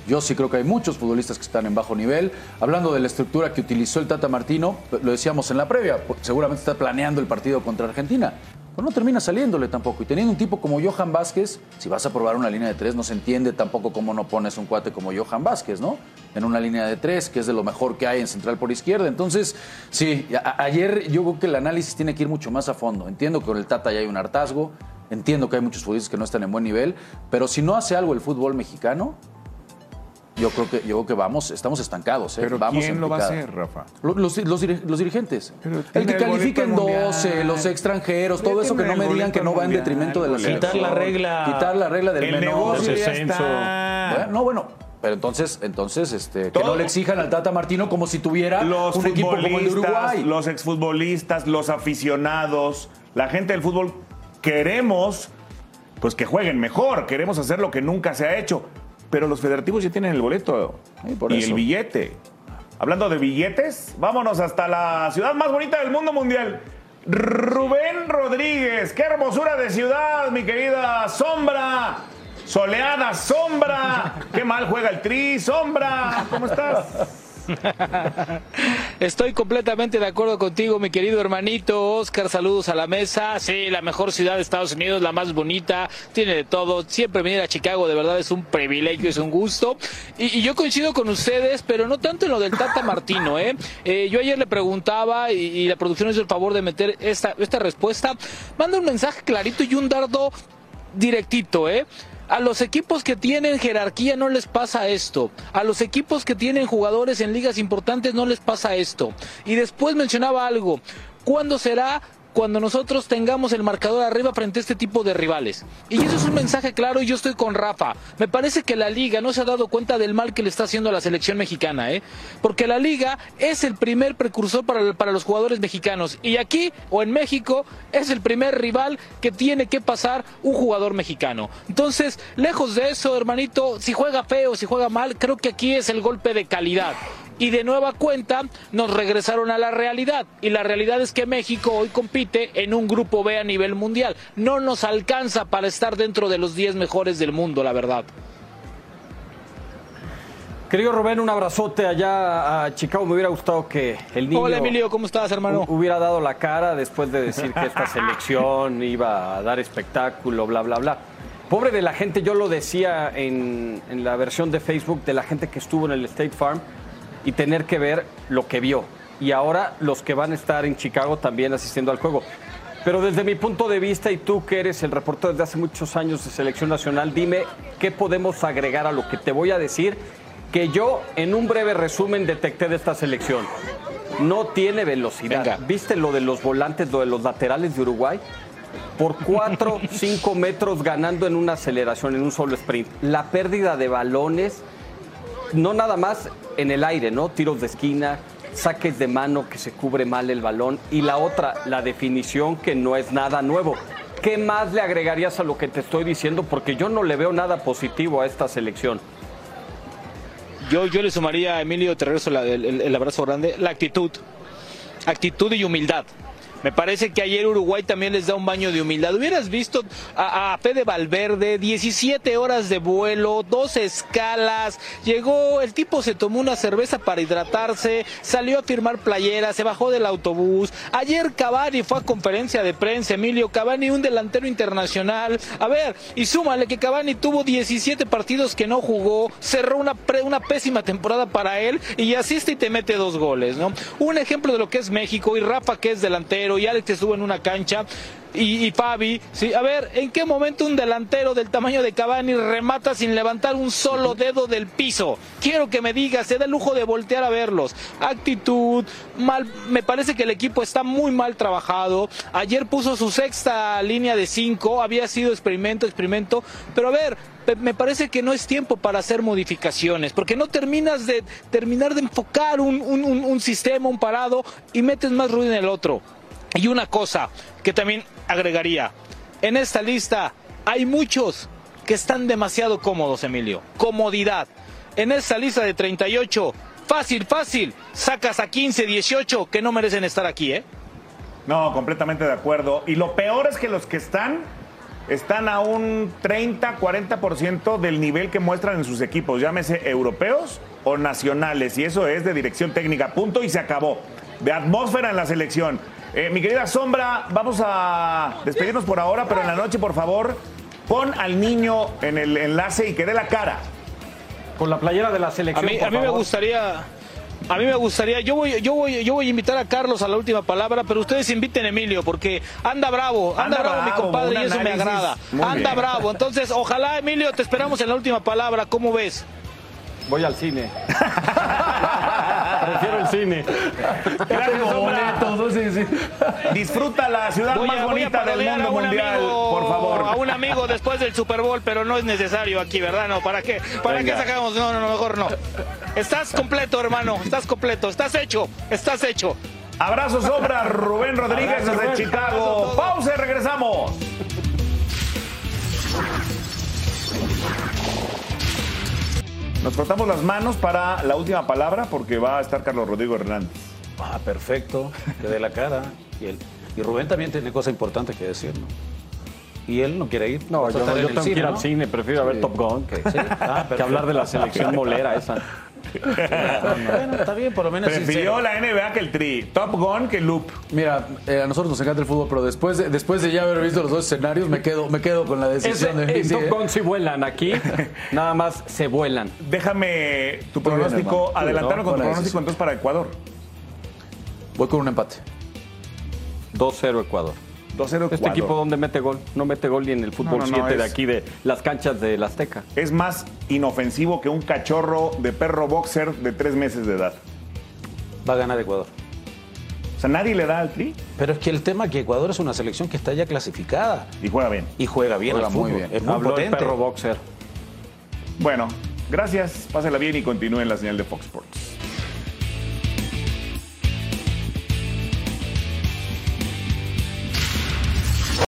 Yo sí creo que hay muchos futbolistas que están en bajo nivel. Hablando de la estructura que utilizó el Tata Martino, lo decíamos en la previa, seguramente está planeando el partido contra Argentina. Pues no termina saliéndole tampoco. Y teniendo un tipo como Johan Vázquez, si vas a probar una línea de tres, no se entiende tampoco cómo no pones un cuate como Johan Vázquez, ¿no? En una línea de tres, que es de lo mejor que hay en central por izquierda. Entonces, sí, ayer yo creo que el análisis tiene que ir mucho más a fondo. Entiendo que con el Tata ya hay un hartazgo, entiendo que hay muchos futbolistas que no están en buen nivel, pero si no hace algo el fútbol mexicano, yo creo que, yo creo que vamos, estamos estancados. ¿eh? ¿Pero vamos quién lo va a hacer, Rafa? Los, los, dirigentes. el que califiquen 12, los extranjeros, todo eso que no me digan que no va en detrimento de la Quitar la regla. Quitar la regla del el menor. Está. No, bueno, pero entonces, entonces este, que no le exijan al Tata Martino como si tuviera un equipo como el de Uruguay. Los exfutbolistas, los aficionados, la gente del fútbol, queremos pues que jueguen mejor, queremos hacer lo que nunca se ha hecho. Pero los federativos ya tienen el boleto y el billete. Hablando de billetes, vámonos hasta la ciudad más bonita del mundo mundial. Rubén Rodríguez, qué hermosura de ciudad, mi querida Sombra. Soleada Sombra. Qué mal juega el Tri, Sombra. ¿Cómo estás? Estoy completamente de acuerdo contigo, mi querido hermanito. Oscar, saludos a la mesa. Sí, la mejor ciudad de Estados Unidos, la más bonita, tiene de todo. Siempre venir a Chicago, de verdad, es un privilegio, es un gusto. Y, yo coincido con ustedes, pero no tanto en lo del Tata Martino, ¿eh? Eh, yo ayer le preguntaba y, y la producción hizo el favor de meter esta, esta respuesta. Manda un mensaje clarito y un dardo directito, ¿eh? A los equipos que tienen jerarquía no les pasa esto. A los equipos que tienen jugadores en ligas importantes no les pasa esto. Y después mencionaba algo. ¿Cuándo será cuando nosotros tengamos el marcador arriba frente a este tipo de rivales. Y eso es un mensaje claro y yo estoy con Rafa. Me parece que la liga no se ha dado cuenta del mal que le está haciendo a la selección mexicana, ¿eh? Porque la liga es el primer precursor para, para los jugadores mexicanos. Y aquí, o en México, es el primer rival que tiene que pasar un jugador mexicano. Entonces, lejos de eso, hermanito, si juega feo, si juega mal, creo que aquí es el golpe de calidad y de nueva cuenta nos regresaron a la realidad. Y la realidad es que México hoy compite en un grupo B a nivel mundial. No nos alcanza para estar dentro de los 10 mejores del mundo, la verdad. Querido Rubén, un abrazote allá a Chicago. Me hubiera gustado que el niño. Hola Emilio, ¿cómo estás, hermano? Hubiera dado la cara después de decir que esta selección iba a dar espectáculo, bla, bla, bla. Pobre de la gente, yo lo decía en, en la versión de Facebook de la gente que estuvo en el State Farm y tener que ver lo que vio. Y ahora los que van a estar en Chicago también asistiendo al juego. Pero desde mi punto de vista, y tú que eres el reportero desde hace muchos años de selección nacional, dime qué podemos agregar a lo que te voy a decir, que yo en un breve resumen detecté de esta selección. No tiene velocidad. Venga. ¿Viste lo de los volantes, lo de los laterales de Uruguay? Por 4, 5 metros ganando en una aceleración, en un solo sprint. La pérdida de balones, no nada más en el aire, ¿no? Tiros de esquina, saques de mano que se cubre mal el balón. Y la otra, la definición que no es nada nuevo. ¿Qué más le agregarías a lo que te estoy diciendo? Porque yo no le veo nada positivo a esta selección. Yo, yo le sumaría a Emilio, te regreso la- el, el- el abrazo grande, la actitud. Actitud y humildad. Me parece que ayer Uruguay también les da un baño de humildad. Hubieras visto a, a Fede Valverde, 17 horas de vuelo, dos escalas. Llegó, el tipo se tomó una cerveza para hidratarse, salió a firmar playeras, se bajó del autobús. Ayer Cavani fue a conferencia de prensa, Emilio Cavani, un delantero internacional. A ver, y súmale que Cavani tuvo 17 partidos que no jugó, cerró una, pre- una pésima temporada para él y asiste y te mete dos goles, ¿no? Un ejemplo de lo que es México y Rafa que es delantero y Alex estuvo en una cancha y, y Fabi, sí, a ver, ¿en qué momento un delantero del tamaño de Cavani remata sin levantar un solo dedo del piso? Quiero que me digas, se da el lujo de voltear a verlos. Actitud, mal, me parece que el equipo está muy mal trabajado. Ayer puso su sexta línea de cinco, había sido experimento, experimento, pero a ver, me parece que no es tiempo para hacer modificaciones, porque no terminas de terminar de enfocar un, un- un- un sistema, un parado, y metes más ruido en el otro. Y una cosa que también agregaría, en esta lista hay muchos que están demasiado cómodos, Emilio. Comodidad. En esta lista de 38, fácil, fácil, sacas a 15, 18 que no merecen estar aquí, ¿eh? No, completamente de acuerdo. Y lo peor es que los que están están a un 30, 40% del nivel que muestran en sus equipos, llámese europeos o nacionales. Y eso es de dirección técnica. Punto y se acabó. De atmósfera en la selección. Eh, mi querida Sombra, vamos a despedirnos por ahora, pero en la noche, por favor, pon al niño en el enlace y que dé la cara. Con la playera de la A selección. mí, por a mí me gustaría. A mí me gustaría, yo voy, yo voy, yo voy a invitar a Carlos a la última palabra, pero ustedes inviten a Emilio porque anda bravo, anda, Anda bravo, mi compadre y eso me agrada. Anda bien. bravo, entonces ojalá Emilio te esperamos en la última palabra, ¿cómo ves? Voy al cine. Prefiero el cine. Gracias, Disfruta la ciudad Voy más a, bonita del mundo mundial, amigo, por favor. A un amigo después del Super Bowl, pero no es necesario aquí, ¿verdad? No, ¿para qué? ¿Para Venga. qué sacamos? No, no, no, mejor no. Estás completo, hermano, estás completo, estás hecho, estás hecho. Abrazo sobra Rubén Rodríguez Abrazo, desde Rubén. Chicago. Pausa y regresamos. Nos frotamos las manos para la última palabra porque va a estar Carlos Rodrigo Hernández. Ah, perfecto, que dé la cara. Y, él, y Rubén también tiene cosas importantes que decir, ¿no? Y él no quiere ir. No, yo, yo tengo que ir ¿no? al cine, prefiero ver. Top Gun que, Sí. Ah, que hablar de la selección molera esa. Bueno, está bien, por lo menos Prefirió sincero. la NBA que el Tri. Top Gun que el Loop. Mira, eh, a nosotros nos encanta el fútbol, pero después de, después de ya haber visto los dos escenarios, me quedo, me quedo con la Ese, decisión de en Top ¿eh? Gun sí vuelan aquí, nada más se vuelan. Déjame tu pronóstico, adelantarlo con tu pronóstico decisión. entonces para Ecuador. Voy con un empate. 2-0 Ecuador. 2-0 Ecuador. ¿Este equipo dónde mete gol? No mete gol ni en el fútbol No, no, 7 no, de es- aquí, de las canchas del Azteca. Es más inofensivo que un cachorro de perro boxer de tres meses de edad. Va a ganar Ecuador. O sea, nadie le da al Tri Pero es que el tema es que Ecuador es una selección que está ya clasificada y juega bien. y juega bien Juega al muy fútbol. bien. Es muy Habló el potente. perro boxer. Bueno, gracias, pásenla bien y continúen la señal de Fox Sports.